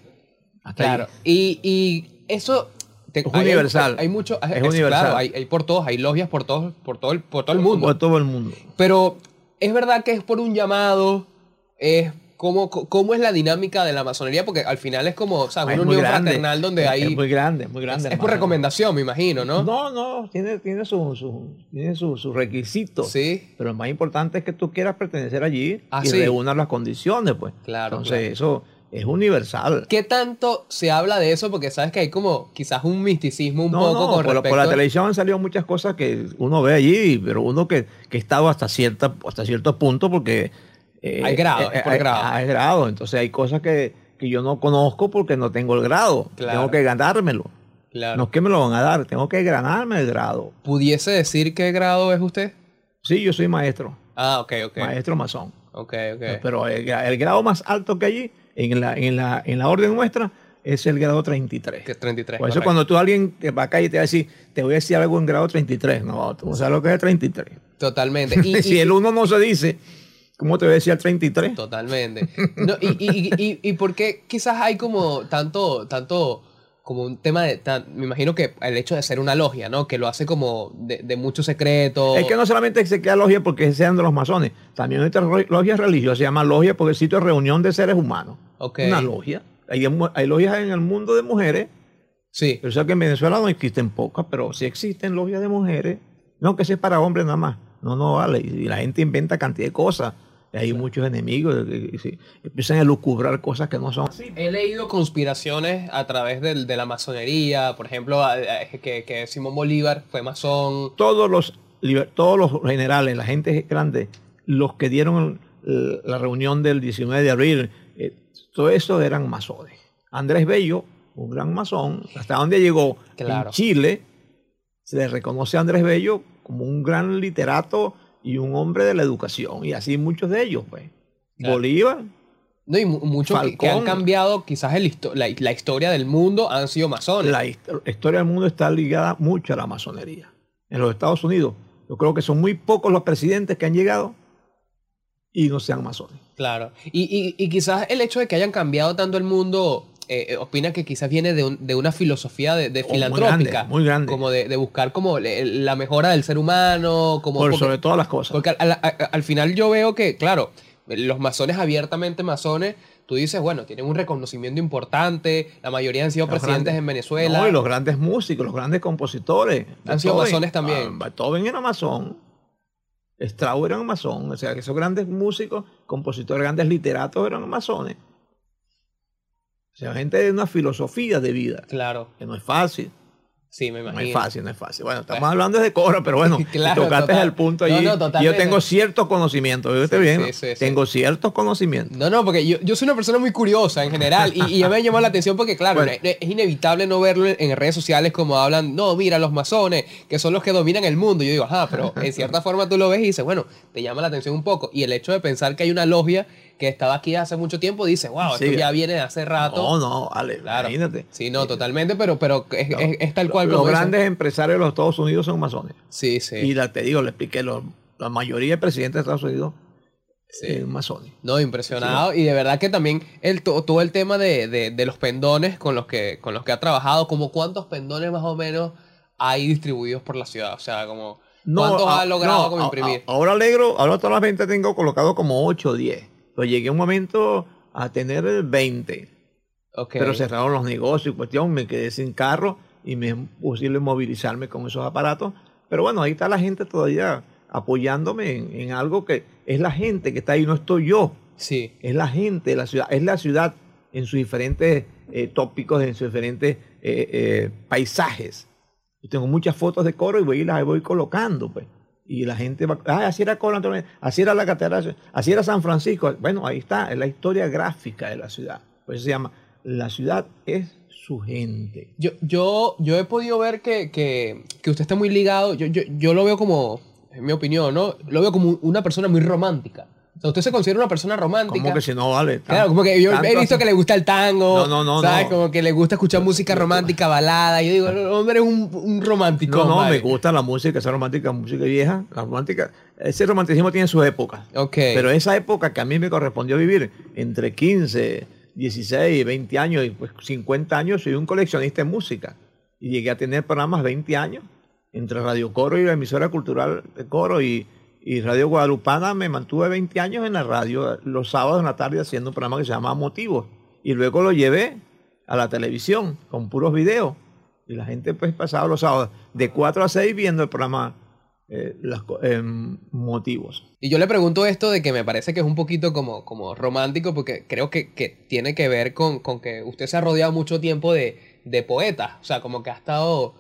Hasta Claro. ahí. Y, y eso... te- Es hay- universal. Hay, mucho... Es es- universal. Claro, hay, hay por todos, hay logias por todos, por todo el, por todo el mundo. Por todo el mundo. Pero es verdad que es por un llamado, es cómo, cómo es la dinámica de la masonería, porque al final es como, o sea, Es una unión grande. fraternal donde Es- hay... Es muy grande, muy grande. es por recomendación, me imagino, ¿no? No, no, tiene, tiene sus su, tiene su, su requisito. Sí. Pero lo más importante es que tú quieras pertenecer allí Ah, y sí. reúnas las condiciones, pues. Claro, Entonces, claro. eso es universal. ¿Qué tanto se habla de eso? Porque sabes que hay como quizás un misticismo un No, poco no, con por, respecto por la televisión han salido muchas cosas que uno ve allí, pero uno que, que ha estado hasta, cierta, hasta cierto punto porque... eh, Hay grado, es por hay- grado. Hay grado, entonces hay cosas que, que yo no conozco porque no tengo el grado. Claro. Tengo que ganármelo. Claro. No es que me lo van a dar, tengo que ganarme el grado. ¿Pudiese decir qué grado es usted? Sí, yo soy maestro, Ah, ok, ok. maestro masón. Ok, ok. Pero el, gra- el grado más alto que allí, en la, en, la, en la orden nuestra, es el grado 33. Que es 33. Por eso correcto. cuando tú alguien te va acá y te va a decir, te voy a decir algo en grado 33, no, tú no sabes lo que es el 33. Totalmente. Y, si y- el 1 no se dice, ¿cómo te voy a decir el 33? Totalmente. No, y, y, y, y por qué quizás hay como tanto, tanto, como un tema de, tan- me imagino que el hecho de ser una logia, ¿no? Que lo hace como de, de mucho secreto. Es que no solamente se queda logia porque sean de los masones, también hay logia religiosa, se llama logia porque es sitio de reunión de seres humanos. Ok. Una logia. Hay, hay logias en el mundo de mujeres, Sí. pero sé que en Venezuela no existen pocas, pero sí existen logias de mujeres. No que sea para hombres nada más. No, no vale. Y la gente inventa cantidad de cosas. Hay muchos enemigos que, que- que empiezan a lucubrar cosas que no son así. He leído conspiraciones a través del- de, la masonería, por ejemplo, a- a- que, que Simón Bolívar fue masón. Todos los, todos los generales, la gente grande, los que dieron eh, la reunión del 19 de abril, eh, todo eso eran masones. Andrés Bello, un gran masón, hasta donde llegó Claro. en Chile, se le reconoce a Andrés Bello como un gran literato y un hombre de la educación, y así muchos de ellos, pues. Claro. Bolívar, No, y mu- muchos que, que han cambiado quizás el histo- la, la historia del mundo han sido masones. la hist- historia del mundo está ligada mucho a la masonería. En los Estados Unidos, yo creo que son muy pocos los presidentes que han llegado y no sean masones. Claro. Y, y- y quizás el hecho de que hayan cambiado tanto el mundo, eh, eh, opina que quizás viene de, un- de una filosofía de, de Oh, muy filantrópica. grande, muy grande. Como de, de buscar como la mejora del ser humano, como... Por porque- sobre todas las cosas. Porque al, al- al- al final yo veo que, claro, los masones abiertamente masones, tú dices, bueno, tienen un reconocimiento importante, la mayoría han sido Los presidentes grandes- en Venezuela. No, y los grandes músicos, los grandes compositores. Han sido masones también. Ah, Beethoven era masón. Strauss era un masón. O sea, que esos grandes músicos, compositores, grandes literatos eran masones. Sea, gente de una filosofía de vida, Claro, que no es fácil. sí, me No imagino. es fácil, no es fácil. Bueno, estamos Bueno. hablando de coro, pero bueno, Claro, tocaste total. el punto No, allí. no, y yo tengo ciertos conocimientos, ¿viste Sí, bien? sí, sí, sí. Tengo ciertos conocimientos. No, no, porque yo, yo soy una persona muy curiosa en general y, y ya me llamó la atención porque, claro, Bueno. es, es inevitable no verlo en, en redes sociales como hablan, no, mira, los masones, que son los que dominan el mundo. Yo digo, ajá, pero en cierta forma tú lo ves y dices, bueno, te llama la atención un poco. Y el hecho de pensar que hay una logia que estaba aquí hace mucho tiempo, dice, wow, esto Sí. ya viene de hace rato. No, no, vale, Claro. imagínate. Sí, no, totalmente, pero, pero es, es- es tal cual Los como grandes empresarios de los Estados Unidos son masones. Sí, sí. Y la, te digo, le expliqué, los- la mayoría de presidentes de Estados Unidos sí. masones. No, impresionado. Y de verdad que también el, to- todo el tema de, de- de los pendones con los, que, con los que ha trabajado, como cuántos pendones más o menos hay distribuidos por la ciudad. O sea, como cuántos ha logrado no, como imprimir. ahora alegro, ahora 20 tengo colocado como 8 o 10. Pero llegué un momento a tener 20. Ok. Pero cerraron los negocios, cuestión, me quedé sin carro y me es posible movilizarme con esos aparatos. Pero bueno, ahí está la gente todavía apoyándome en, en algo que es la gente que está ahí, no estoy yo. Sí. es la gente de la ciudad, es la ciudad en sus diferentes eh, tópicos, en sus diferentes eh, eh, paisajes. Yo tengo muchas fotos de coro y voy y las voy colocando, pues. Y la gente va, ah, así era Antonio, así era la catedral, así era San Francisco. Bueno, ahí está, es la historia gráfica de la ciudad. Por eso se llama, la ciudad es su gente. Yo, yo, yo he podido ver que, que, que usted está muy ligado. Yo, yo, yo lo veo como, en mi opinión, ¿no? Lo veo como una persona muy romántica. Usted se considera una persona romántica. Como que si no vale. Claro, como que yo he visto así. que le gusta el tango. No, no, no, ¿sabes? no. Como que le gusta escuchar música romántica, balada. Yo digo, el hombre es un, un romántico. No, no, vale. me gusta la música, esa romántica, música vieja. La romántica, ese romanticismo tiene su época. Ok. Pero esa época que a mí me correspondió vivir, entre 15, 16, 20 años y pues 50 años, soy un coleccionista de música. Y llegué a tener programas 20 años, entre Radio Coro y la emisora cultural de Coro y, y Radio Guadalupana, me mantuve 20 años en la radio los sábados en la tarde haciendo un programa que se llamaba Motivos. Y luego lo llevé a la televisión con puros videos. Y la gente pues pasaba los sábados de 4 a 6 viendo el programa eh, em, Motivos. Y yo le pregunto esto de que me parece que es un poquito como, como romántico, porque creo que, que tiene que ver con, con que usted se ha rodeado mucho tiempo de, de poetas. O sea, como que ha estado.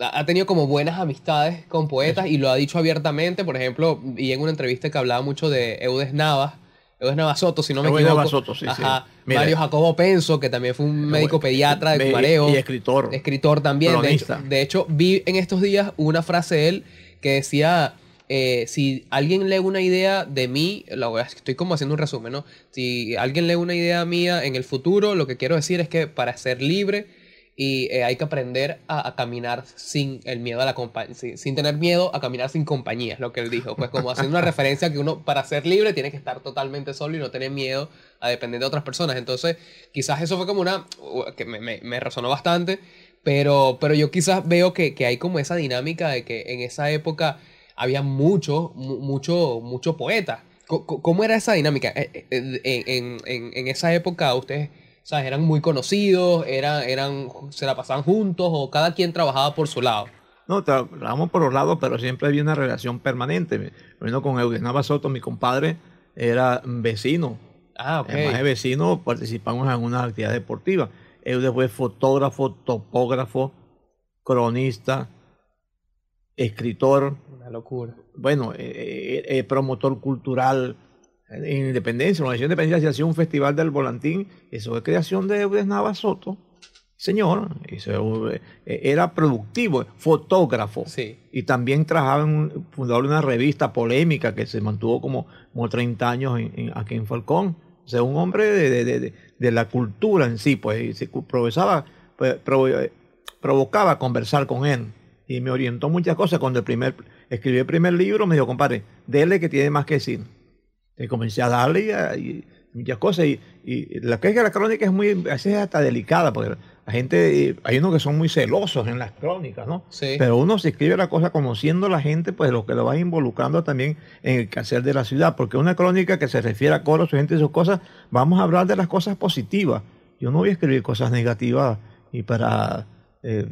Ha tenido como buenas amistades con poetas y lo ha dicho abiertamente. Por ejemplo, y en una entrevista que hablaba mucho de Eudes Navas. Eudes Navas Soto, si no me Eudes equivoco. Soto, sí, sí. Ajá. Mira. Mario Jacobo Penso, que también fue un médico pediatra de mareo. Y escritor. Escritor también. De hecho, Cronista. de hecho, vi en estos días una frase de él que decía, eh, si alguien lee una idea de mí, la voy a- estoy como haciendo un resumen, ¿no? Si alguien lee una idea mía en el futuro, lo que quiero decir es que para ser libre y eh, hay que aprender a, a caminar sin el miedo a la compañía, sin, sin tener miedo a caminar sin compañía, es lo que él dijo. Pues como haciendo una referencia que uno para ser libre tiene que estar totalmente solo y no tener miedo a depender de otras personas. Entonces, quizás eso fue como una que me, me, me resonó bastante, pero, pero yo quizás veo que, que hay como esa dinámica de que en esa época había mucho, mu- mucho, mucho poeta. ¿Cómo era esa dinámica? Eh, eh, en- en- en esa época ustedes ¿sabes? eran muy conocidos, eran, eran, se la pasaban juntos o cada quien trabajaba por su lado. No, tra- trabajamos por los lados, pero siempre había una relación permanente. Bueno, con Eugenio Nava Soto, mi compadre, era vecino. Ah, ok. Además de vecino, participamos en una actividad deportiva. Eudes fue fotógrafo, topógrafo, cronista, escritor, Una locura. bueno, eh, eh, eh, promotor cultural. En Independencia, en la Independencia se hacía un festival del volantín, eso es creación de Eudes Nava Soto. Señor, eh, era productivo, fotógrafo. Sí. Y también trabajaba en un, fundador de una revista polémica que se mantuvo como, como 30 años en- en- aquí en Falcón. O sea, un hombre de, de- de- de- de la cultura en sí, pues, y se cu- provocaba, pues, eh, provocaba conversar con él. Y me orientó muchas cosas. Cuando el primer, escribí el primer libro, me dijo, compadre, dele que tiene más que decir. Y comencé a darle y, muchas cosas. Y, y la que es que la crónica es muy, a veces es hasta delicada, porque la gente, eh, hay unos que son muy celosos en las crónicas, ¿no? Sí. Pero uno se escribe la cosa conociendo a la gente, pues lo que lo va involucrando también en el quehacer de la ciudad, porque una crónica que se refiere a coro, su gente y sus cosas, vamos a hablar de las cosas positivas. Yo no voy a escribir cosas negativas y para eh,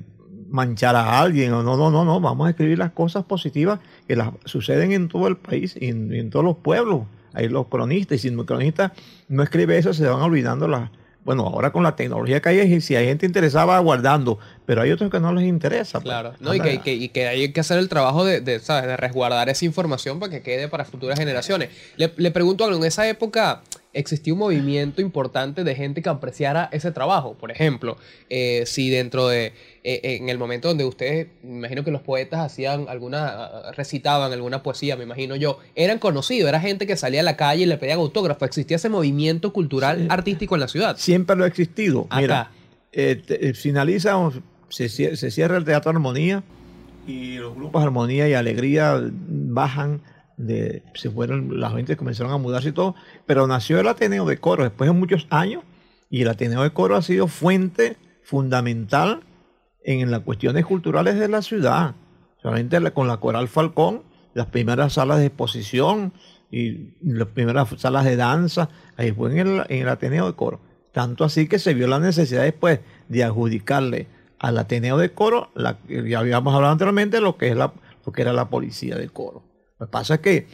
manchar a alguien, o no, no, no, no, vamos a escribir las cosas positivas que las suceden en todo el país y en, y en todos los pueblos. Hay los cronistas, y si el cronista no escribe eso, se van olvidando las... Bueno, ahora con la tecnología que hay, si hay gente interesada, va guardando, pero hay otros que no les interesa. pues. Claro, no, y, que, que- y que hay que hacer el trabajo de, de, ¿sabes? de resguardar esa información para que quede para futuras generaciones. Le, le pregunto algo, en esa época existía un movimiento importante de gente que apreciara ese trabajo. Por ejemplo, eh, si dentro de, eh, en el momento donde ustedes, me imagino que los poetas hacían alguna, recitaban alguna poesía, me imagino yo, eran conocidos, era gente que salía a la calle y le pedían autógrafos, existía ese movimiento cultural artístico en la ciudad. Siempre lo ha existido. Acá. Mira, eh, te- eh, finaliza, se, se cierra el Teatro Armonía y los grupos Armonía y Alegría bajan, de, se fueron, la gente comenzaron a mudarse y todo, pero nació el Ateneo de Coro después de muchos años y el Ateneo de Coro ha sido fuente fundamental en las cuestiones culturales de la ciudad. Solamente la- con la Coral Falcón, las primeras salas de exposición y las primeras salas de danza, ahí fue en el, en el Ateneo de Coro. Tanto así que se vio la necesidad después de adjudicarle al Ateneo de Coro, la, ya habíamos hablado anteriormente, lo que, es la, lo que era la policía de Coro. Lo que pasa es que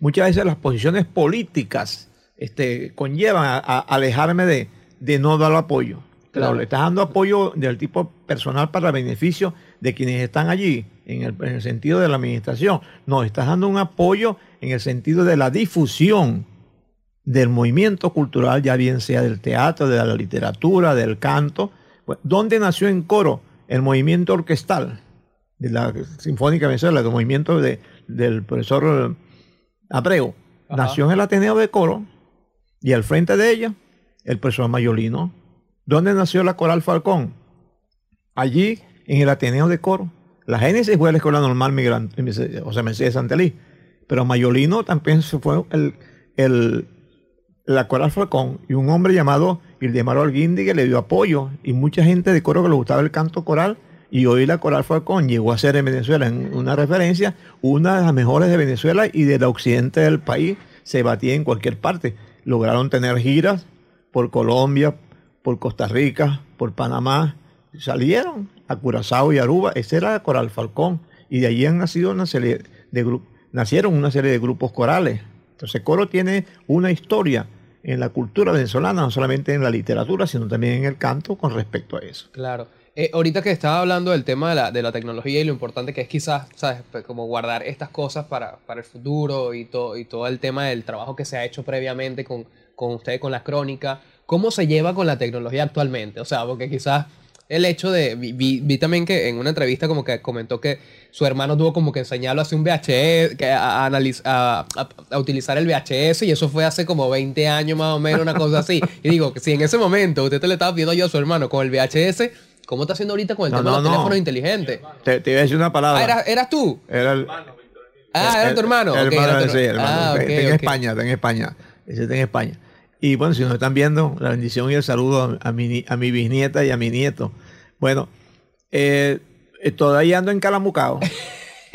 muchas veces las posiciones políticas este, conllevan a, a alejarme de, de no dar apoyo. Claro, le estás dando apoyo del tipo personal para beneficio de quienes están allí, en el, en el sentido de la administración. No, estás dando un apoyo en el sentido de la difusión del movimiento cultural, ya bien sea del teatro, de la literatura, del canto. ¿Dónde nació en coro el movimiento orquestal de la Sinfónica Venezuela, el movimiento de- del profesor Abreu? Ajá. Nació en el Ateneo de Coro y al frente de ella el profesor Mayolino. ¿Dónde nació la Coral Falcón? Allí, en el Ateneo de Coro. La Génesis fue la Escuela Normal Migrante, José Mercedes Santelí. Pero Mayolino también fue el, el- la Coral Falcón y un hombre llamado Ildemar Alguindi que le dio apoyo y mucha gente de coro que le gustaba el canto coral y hoy la Coral Falcón llegó a ser en Venezuela en una referencia, una de las mejores de Venezuela y del occidente del país, se batía en cualquier parte. Lograron tener giras por Colombia, por Costa Rica, por Panamá, salieron a Curazao y Aruba, esa era Coral Falcón y de allí han nacido una serie de nacieron una serie de grupos corales. Entonces coro tiene una historia en la cultura venezolana, no solamente en la literatura, sino también en el canto con respecto a eso. Claro. Eh, ahorita que estaba hablando del tema de la, de la tecnología y lo importante que es quizás, ¿sabes? Pues Como guardar estas cosas para, el futuro y, todo el tema del trabajo que se ha hecho previamente con, con usted, con la crónica. ¿Cómo se lleva con la tecnología actualmente? O sea, porque quizás el hecho de... Vi, vi- vi también que en una entrevista como que comentó que su hermano tuvo como que enseñarlo a hacer un VHS, que a, a analiz- a- a- a utilizar el VHS y eso fue hace como 20 años más o menos, una cosa así. Y digo, que si en ese momento usted te le estaba pidiendo yo a su hermano con el VHS, ¿cómo está haciendo ahorita con el No, tema no, de los no. teléfonos inteligentes? Te, te iba a decir una palabra. Ah, ¿eras, eras tú? Era el, Ah, era tu hermano. El hermano, era tu- sí, el hermano. Ah, está en. España, está en España. Ese está en España. Y bueno, si nos están viendo, la bendición y el saludo a, a mi, a mi bisnieta y a mi nieto. Bueno, eh, eh, todavía ando en Calamucao.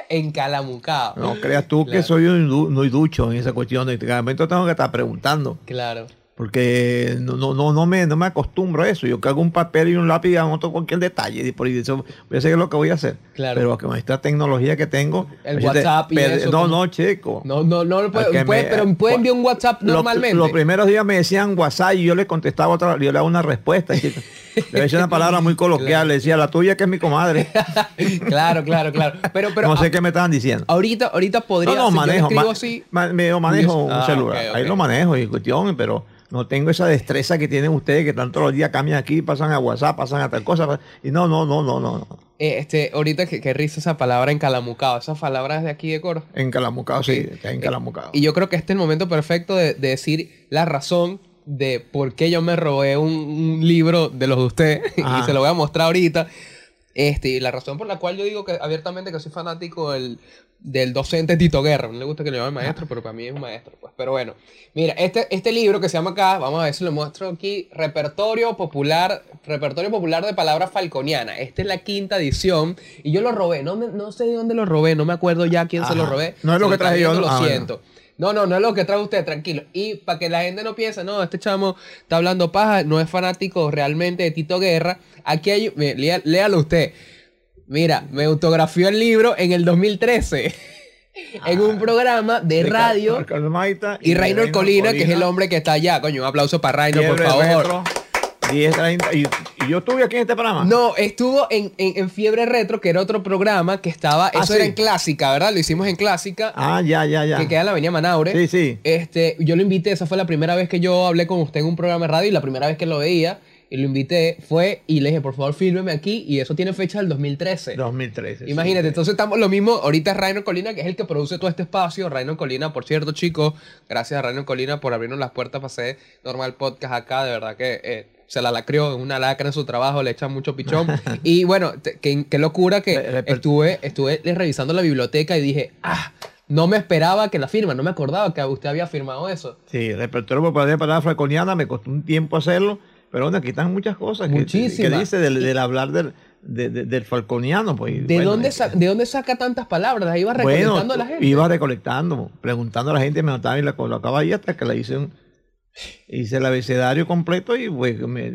En Calamucao. No creas tú Claro. que soy un muy ducho en esa cuestión. De cada momento tengo que estar preguntando. Claro. Porque no, no, no, no, me, no me acostumbro a eso. Yo hago un papel y un lápiz y anoto cualquier detalle. Y por eso voy a hacer lo que voy a hacer. Claro. Pero con esta tecnología que tengo. El WhatsApp y eso, No, no, chico. No, no, no lo puede, puede- me- pero puede enviar un WhatsApp normalmente. Los primeros días me decían WhatsApp y yo le contestaba otra, yo le daba una respuesta. chico. Le decía una palabra muy coloquial, le decía la tuya que es mi comadre. claro, claro, claro. Pero, pero no sé qué me estaban diciendo. Ahorita, ahorita podría no, no, si yo manejo, escribo ma- así. ma- me- manejo un Ah, celular. Ahí lo manejo y cuestión, pero no tengo esa destreza que tienen ustedes que todos los días cambian aquí, pasan a WhatsApp, pasan a tal cosa. Y no, no, no, no, no. eh, este, ahorita que, que risa esa palabra encalamucado. Esa palabra es de aquí de coro. Encalamucado, sí, está encalamucado. Y yo creo que este es el momento perfecto de, de decir la razón de por qué yo me robé un, un libro de los de usted y Ajá. se lo voy a mostrar ahorita. Este, y la razón por la cual yo digo que abiertamente que soy fanático del, del docente Tito Guerra. No le gusta que le llamen maestro, pero para mí es un maestro. Pues. Pero bueno, mira, este, este libro que se llama acá, vamos a ver si lo muestro aquí, Repertorio Popular, Repertorio Popular de Palabras Falconiana. Esta es la quinta edición y yo lo robé. No, me- no sé de dónde lo robé, no me acuerdo ya quién se lo robé. No es lo que traje yo. Lo Ah, bueno. No, no, no es lo que trae usted, tranquilo. Y para que la gente no piense, no, este chamo está hablando paja, no es fanático realmente de Tito Guerra. Aquí hay, lea- léalo usted. Mira, me autografió el libro en el 2013 en un programa de radio Ricardo Maita y Rainer Colina, que es el hombre que está allá. Coño, un aplauso para Rainer, por favor. Retro, 10, 30, y, y yo estuve aquí en este programa. No, estuvo en, en- en Fiebre Retro, que era otro programa que estaba, Ah, eso era en Clásica, ¿verdad? Lo hicimos en Clásica. Ah, ya, ya, ya. que queda en la Avenida Manaure. Sí, sí. Este, yo lo invité, esa fue la primera vez que yo hablé con usted en un programa de radio y la primera vez que lo veía y lo invité fue y le dije, por favor, fírmeme aquí y eso tiene fecha del 2013. 2013. sí. Imagínate, entonces estamos lo mismo, ahorita es Rainer Colina, que es el que produce todo este espacio. Rainer Colina, por cierto, chicos, gracias a Rainer Colina por abrirnos las puertas para hacer normal podcast acá, de verdad que eh, se la lacrió, es una lacra en su trabajo, le echan mucho pichón. y bueno, qué, locura que estuve, estuve revisando la biblioteca y dije, ah, no me esperaba que la firma, no me acordaba que usted había firmado eso. Sí, repertorio popular de palabra me costó un tiempo hacerlo, pero bueno, aquí están muchas cosas que, que Muchísimas. dice del, del hablar del, de- de- del falconiano. Pues, ¿De, bueno, dónde es- sa- ¿De dónde saca tantas palabras? Las iba recolectando bueno, la gente. iba recolectando, preguntando a la gente, me notaba y la colocaba ahí hasta que la hice, un- hice el abecedario completo y pues me,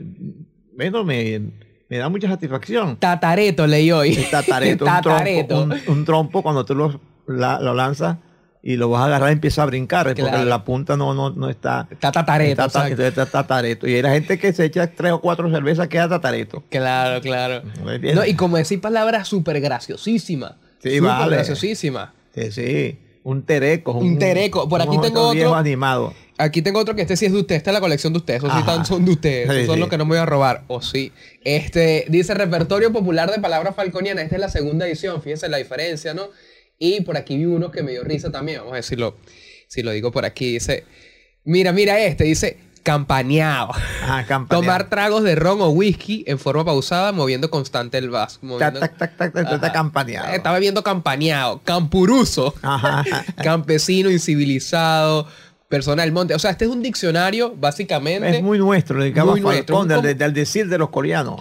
bueno, me, me da mucha satisfacción. Tatareto leí hoy. El tatareto, un trompo, un, un trompo cuando tú lo, la- lo lanzas y lo vas a agarrar empieza a brincar, porque la punta no, no, no está... Está tatareto. Está, entonces está tatareto. Y la gente que se echa tres o cuatro cervezas queda tatareto. Claro, claro. No, y como decir palabras súper graciosísimas. Sí, Súper vale. graciosísimas. Sí, sí. Un tereco. Un tereco. Por aquí un tengo viejo otro. animado. Aquí tengo otro que este sí es de usted. Esta es la colección de ustedes. Esos sí son de ustedes. Esos Sí, son sí. los que no me voy a robar. O sí. Este, dice Repertorio Popular de Palabras Falconianas. Esta es la segunda edición. Fíjense la diferencia, ¿no? Y por aquí vi uno que me dio risa también. Vamos a ver si lo, digo por aquí. Dice, mira, mira este. Dice, campañado. Ajá, campaña. Tomar tragos de ron o whisky en forma pausada, moviendo constante el vaso. Moviendo- tac, tac, tac, tac, campaneado. Estaba viendo campaneado, campuruso, Ajá. campesino, incivilizado, persona del monte. O sea, este es un diccionario, básicamente, Es muy nuestro, dedicado Muy nuestro, com- del decir de los coreanos.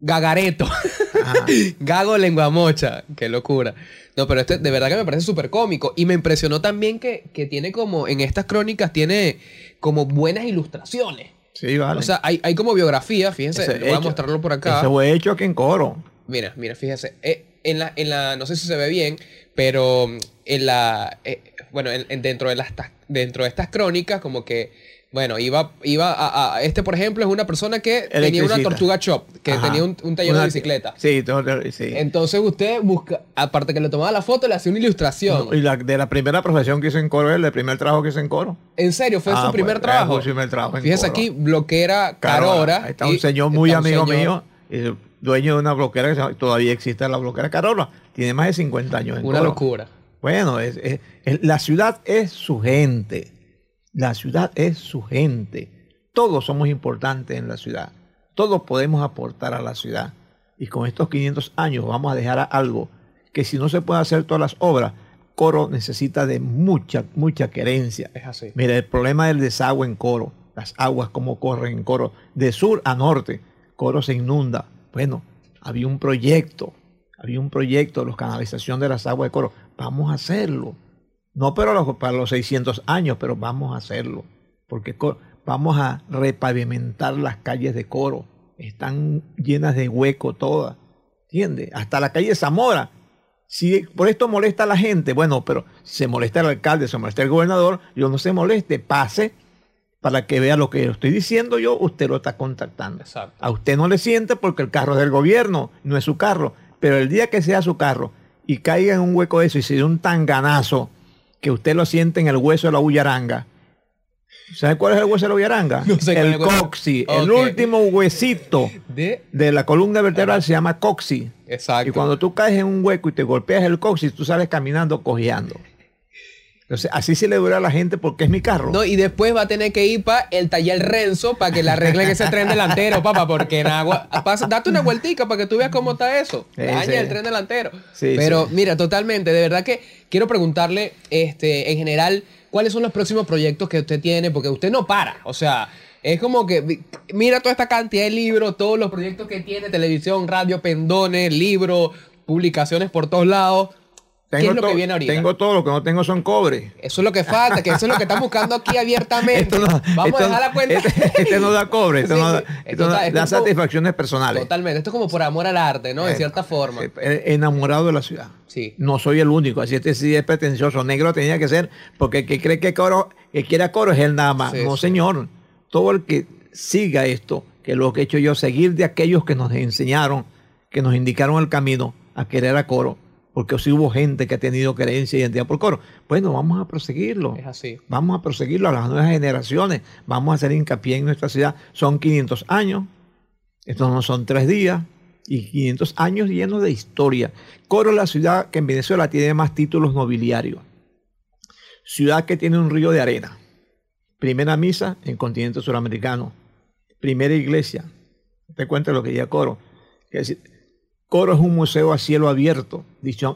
gagareto, Ajá. gago lengua mocha. Qué locura. No, pero este de verdad que me parece súper cómico. Y me impresionó también que, que tiene como, en estas crónicas, tiene como buenas ilustraciones. Sí, vale. O sea, hay, hay como biografía, fíjense, Ese voy a mostrarlo por acá. Eso fue hecho aquí en Coro. Mira, mira, fíjese. eh, en la, en la, no sé si se ve bien, pero en la, eh, bueno, en- en- dentro de las, dentro de estas crónicas, como que, bueno, iba, iba a, a- este por ejemplo es una persona que tenía una tortuga shop, que Ajá. tenía un, un taller Una- de bicicleta. Sí, todo- sí. Entonces usted busca, aparte que le tomaba la foto, le hacía una ilustración. y la, de la primera profesión que hice en Coro, el primer trabajo que hice en Coro. En serio, fue Ah, su primer pues, trabajo. fue su primer trabajo en Fíjese Coro. aquí, bloquera Carora. Ahí está y un señor muy amigo señor- mío, y dueño de una bloquera que todavía existe la bloquera Carola. Tiene más de 50 años en Una Coro. locura. Bueno, es- es- es- la ciudad es su gente. La ciudad es su gente. Todos somos importantes en la ciudad. Todos podemos aportar a la ciudad. Y con estos 500 años vamos a dejar algo que si no se puede hacer todas las obras, Coro necesita de mucha, mucha querencia. Es así. Mira, el problema del desagüe en Coro, las aguas como corren en Coro, de sur a norte, Coro se inunda. Bueno, había un proyecto, había un proyecto de la canalización de las aguas de Coro. Vamos a hacerlo. No para los, para los 600 años, pero vamos a hacerlo. Porque vamos a repavimentar las calles de Coro. Están llenas de hueco todas. ¿Entiendes? Hasta la calle Zamora. Si por esto molesta a la gente, bueno, pero si se molesta el alcalde, se molesta el gobernador, yo no se moleste, pase, para que vea lo que estoy diciendo yo, usted lo está contactando. Exacto. A usted no le siente porque el carro es del gobierno, no es su carro. Pero el día que sea su carro y caiga en un hueco de eso y se dé un tanganazo que usted lo siente en el hueso de la bullaranga. ¿Sabe cuál es el hueso de la bullaranga? No sé el coxi. El último huesito De... de la columna vertebral se llama coxi. Exacto. Y cuando tú caes en un hueco y te golpeas el coxis, tú sales caminando cojeando. Entonces, así se le dura a la gente porque es mi carro. No, y después va a tener que ir para el taller Renzo para que le arreglen ese tren delantero, papá, porque en agua. pasa- date una vueltica para que tú veas cómo está eso. Daña sí. el tren delantero. Sí, Pero mira, totalmente, de verdad que quiero preguntarle, este, en general, ¿cuáles son los próximos proyectos que usted tiene? Porque usted no para. O sea, es como que mira toda esta cantidad de libros, todos los proyectos que tiene, televisión, radio, pendones, libros, publicaciones por todos lados. ¿Qué es lo que viene ahorita? Tengo todo, lo que no tengo son cobre. Eso es lo que falta, que eso es lo que estamos buscando aquí abiertamente. No- Vamos esto- a dejar la cuenta. Este, este no da cobre, esto Sí, no da, esto Esto da- como- satisfacciones personales. Totalmente. Esto es como por amor al arte, ¿no? De Eh, cierta forma. Eh, eh, enamorado de la ciudad. Sí. No soy el único, así este sí es pretencioso. Negro tenía que ser, porque el que cree que coro, que quiera coro es él nada más. Sí, no, sí. señor. Todo el que siga esto, que lo que he hecho yo, seguir de aquellos que nos enseñaron, que nos indicaron el camino a querer a coro, porque sí hubo gente que ha tenido creencia y identidad por coro. Bueno, vamos a proseguirlo. Es así. Vamos a proseguirlo a las nuevas generaciones. Vamos a hacer hincapié en nuestra ciudad. Son 500 años. Estos no son tres días. Y 500 años llenos de historia. Coro es la ciudad que en Venezuela tiene más títulos nobiliarios. Ciudad que tiene un río de arena. Primera misa en continente suramericano. Primera iglesia. Te cuento lo que diga Coro. Es decir, Coro es un museo a cielo abierto,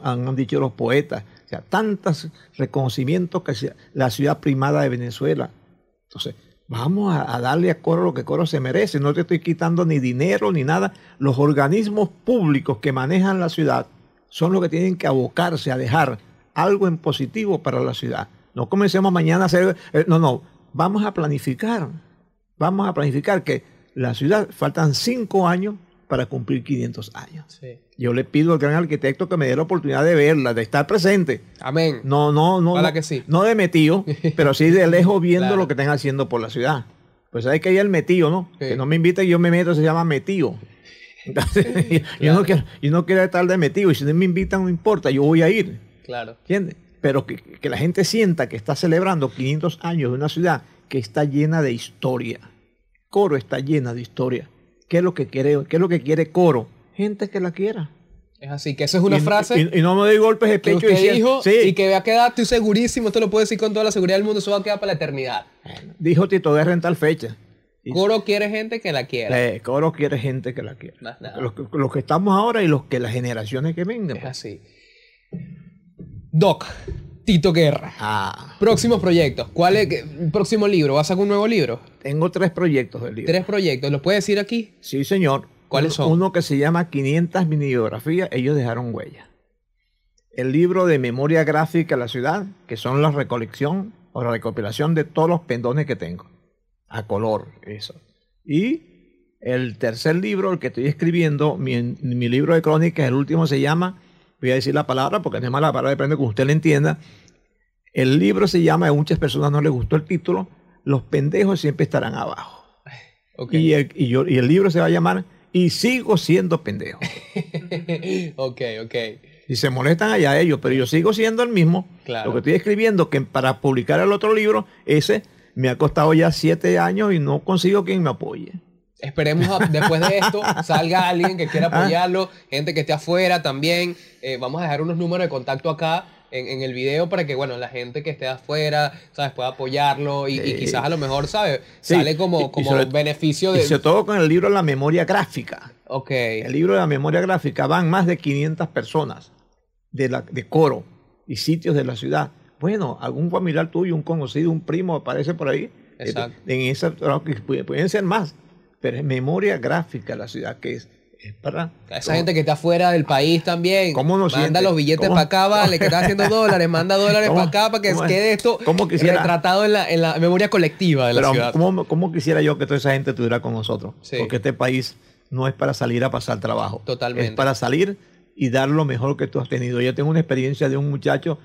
han dicho los poetas. O sea, tantos reconocimientos que la ciudad primada de Venezuela. Entonces, vamos a, a darle a Coro lo que Coro se merece. No te estoy quitando ni dinero ni nada. Los organismos públicos que manejan la ciudad son los que tienen que abocarse a dejar algo en positivo para la ciudad. No comencemos mañana a hacer... eh, no, no. Vamos a planificar. Vamos a planificar que la ciudad faltan cinco años para cumplir 500 años. Sí. Yo le pido al gran arquitecto que me dé la oportunidad de verla, de estar presente. Amén. No, no, no. Ojalá no, que sí. No de metido, pero sí de lejos viendo Claro. lo que están haciendo por la ciudad. Pues hay que ir el metido, ¿no? Sí. Que no me invita y yo me meto, se llama metido. Entonces, yo, no quiero, yo no quiero estar de metido. Y si no me invitan, no importa, yo voy a ir. Claro. ¿Entiendes? Pero que, que la gente sienta que está celebrando 500 años de una ciudad que está llena de historia. Coro está llena de historia. ¿Qué es lo que quiere, qué es lo que quiere Coro? Gente que la quiera. Es así, que esa es una Y- frase Y, y no me doy golpes de que pecho usted diciendo- dijo sí, y que va a quedar, estoy segurísimo, esto lo puedo decir con toda la seguridad del mundo, eso va a quedar para la eternidad. dijo Tito Guerra en tal fecha. Y- Coro quiere gente que la quiera. Eh, Coro quiere gente que la quiera. Más nada. Los, que- los que estamos ahora y los que las generaciones que vengan. Es pues. así. Doc, Tito Guerra. Ah, Próximos proyectos. ¿Cuál es el próximo libro? ¿Vas a sacar un nuevo libro? tengo tres proyectos del libro. Tres proyectos. ¿Los puedes decir aquí? Sí, señor. ¿Cuáles Uno- son? Uno que se llama 500 minibiografías, ellos dejaron huella. El libro de memoria gráfica de la ciudad, que son la recolección o la recopilación de todos los pendones que tengo. A color, eso. Y el tercer libro, el que estoy escribiendo, mi, mi libro de crónicas, el último se llama, voy a decir la palabra porque es mala palabra, depende que usted la entienda. El libro se llama, a muchas personas no les gustó el título, Los pendejos siempre estarán abajo. Ok. Y, el, y yo- y el libro se va a llamar Y sigo siendo pendejo. ok, ok. Y se molestan allá ellos, pero yo sigo siendo el mismo. Claro. Lo que estoy escribiendo, que para publicar el otro libro, ese me ha costado ya siete años y no consigo quien me apoye. Esperemos a- después de esto salga alguien que quiera Ah. apoyarlo, gente que esté afuera también. Eh, vamos a dejar unos números de contacto acá en, en el video para que, bueno, la gente que esté afuera, ¿sabes? Pueda apoyarlo y, y quizás a lo mejor, ¿sabes? Sí. Sale Y- como, y como sobre- beneficio Y de... sobre todo con el libro La Memoria Gráfica. Ok. El libro de la memoria gráfica van más de 500 personas de, la, de coro y sitios de la ciudad. Bueno, algún familiar tuyo, un conocido, un primo aparece por ahí. Exacto. Eh, En esa, pueden pueden ser más, pero es memoria gráfica la ciudad que es, es para... Esa gente que está afuera del país también. ¿Cómo nos Manda siente? los billetes para acá, vale, que está haciendo dólares, manda dólares para acá para que quede esto ¿Cómo quisiera? retratado en la, en la memoria colectiva de la Pero ciudad. ¿cómo, cómo quisiera yo que toda esa gente estuviera con nosotros? Sí. Porque este país no es para salir a pasar trabajo. Totalmente. Es para salir y dar lo mejor que tú has tenido. Yo tengo una experiencia de un muchacho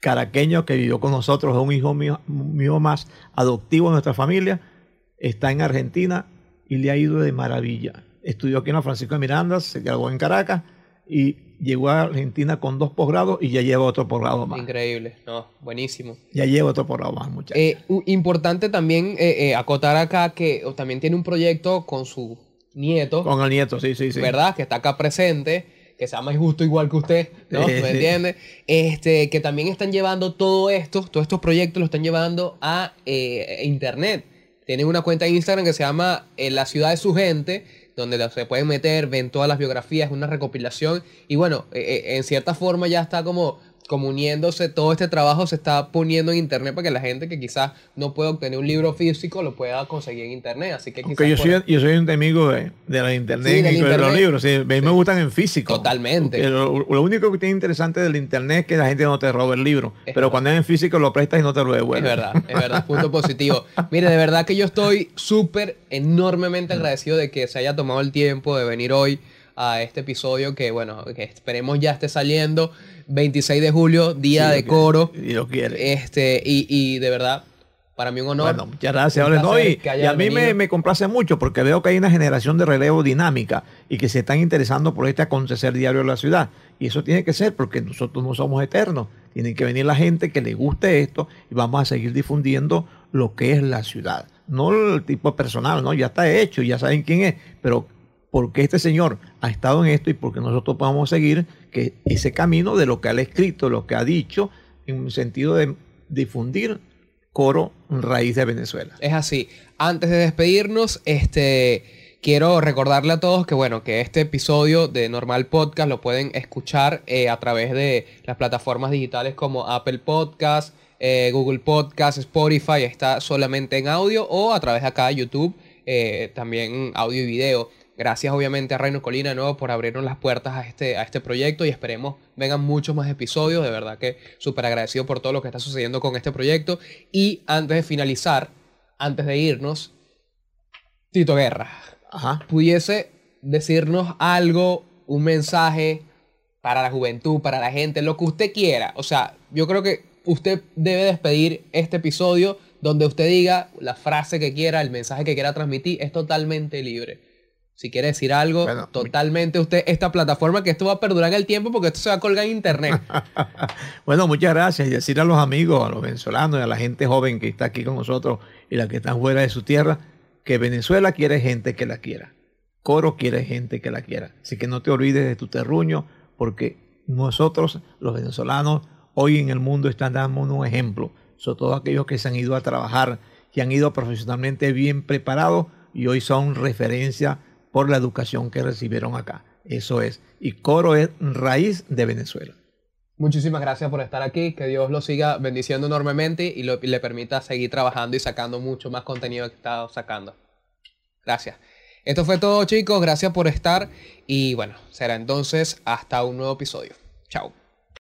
caraqueño que vivió con nosotros, es un hijo mío, mío más adoptivo de nuestra familia, está en Argentina y le ha ido de maravilla. Estudió aquí en la Francisco de Miranda, se graduó en Caracas y llegó a Argentina con dos posgrados y ya lleva otro posgrado más. Increíble, no, buenísimo. Ya lleva otro posgrado más, muchachos. Eh, importante también eh, eh, acotar acá que también tiene un proyecto con su nieto, Con el nieto, sí, sí, sí. ¿verdad? Que está acá presente, que se llama justo igual que usted, ¿no? ¿Me entiende? Este, que también están llevando todo esto, todos estos proyectos los están llevando a eh, internet. Tienen una cuenta de Instagram que se llama eh, La Ciudad de su Gente, donde se pueden meter, ven todas las biografías, una recopilación. Y bueno, eh, eh, en cierta forma ya está como, como uniéndose, todo este trabajo se está poniendo en internet para que la gente que quizás no puede obtener un libro físico lo pueda conseguir en internet. Así que yo soy, yo soy un enemigo de, de la internet Sí, y de los libros. sí, a mí me gustan en físico. Totalmente. Lo, lo único que tiene interesante del internet es que la gente no te roba el libro. Es pero verdad. cuando es en físico lo prestas y no te lo Es devuelve. verdad, es verdad, punto positivo. Mire, de verdad que yo estoy súper enormemente agradecido de que se haya tomado el tiempo de venir hoy a este episodio que, bueno, que esperemos ya esté saliendo 26 de julio, día Sí, de coro. quiere, Y lo quiere. Este, y, y de verdad, para mí un honor. Bueno, muchas gracias. No, y, y a mí me, me complace mucho porque veo que hay una generación de relevo dinámica y que se están interesando por este acontecer diario de la ciudad. Y eso tiene que ser porque nosotros no somos eternos. Tienen que venir la gente que le guste esto y vamos a seguir difundiendo lo que es la ciudad. No el tipo personal, ¿no? Ya está hecho, ya saben quién es, pero porque este señor ha estado en esto y porque nosotros podamos seguir que ese camino de lo que ha escrito, lo que ha dicho, en un sentido de difundir coro raíz de Venezuela. Es así. Antes de despedirnos, este quiero recordarle a todos que bueno, que este episodio de Normal Podcast lo pueden escuchar eh, a través de las plataformas digitales como Apple Podcast, eh, Google Podcast, Spotify, está solamente en audio o a través de acá YouTube, eh, también audio y video. Gracias obviamente a Reino Colina de nuevo por abrirnos las puertas a este, a este proyecto y esperemos vengan muchos más episodios. De verdad que súper agradecido por todo lo que está sucediendo con este proyecto. Y antes de finalizar, antes de irnos, Tito Guerra, Ajá. pudiese decirnos algo, un mensaje para la juventud, para la gente, lo que usted quiera. O sea, yo creo que usted debe despedir este episodio donde usted diga la frase que quiera, el mensaje que quiera transmitir, es totalmente libre. Si quiere decir algo, Bueno, totalmente usted, esta plataforma que esto va a perdurar en el tiempo porque esto se va a colgar en internet. Bueno, muchas gracias. Y decir a los amigos, a los venezolanos y a la gente joven que está aquí con nosotros y la que está fuera de su tierra, que Venezuela quiere gente que la quiera. Coro quiere gente que la quiera. Así que no te olvides de tu terruño, porque nosotros, los venezolanos, hoy en el mundo están dando un ejemplo. Sobre todo aquellos que se han ido a trabajar, que han ido profesionalmente bien preparados y hoy son referencia por la educación que recibieron acá. Eso es. Y Coro es raíz de Venezuela. Muchísimas gracias por estar aquí, que Dios lo siga bendiciendo enormemente y, le permita seguir trabajando y sacando mucho más contenido que está sacando. Gracias. Esto fue todo chicos, gracias por estar y bueno, será entonces hasta un nuevo episodio. Chao.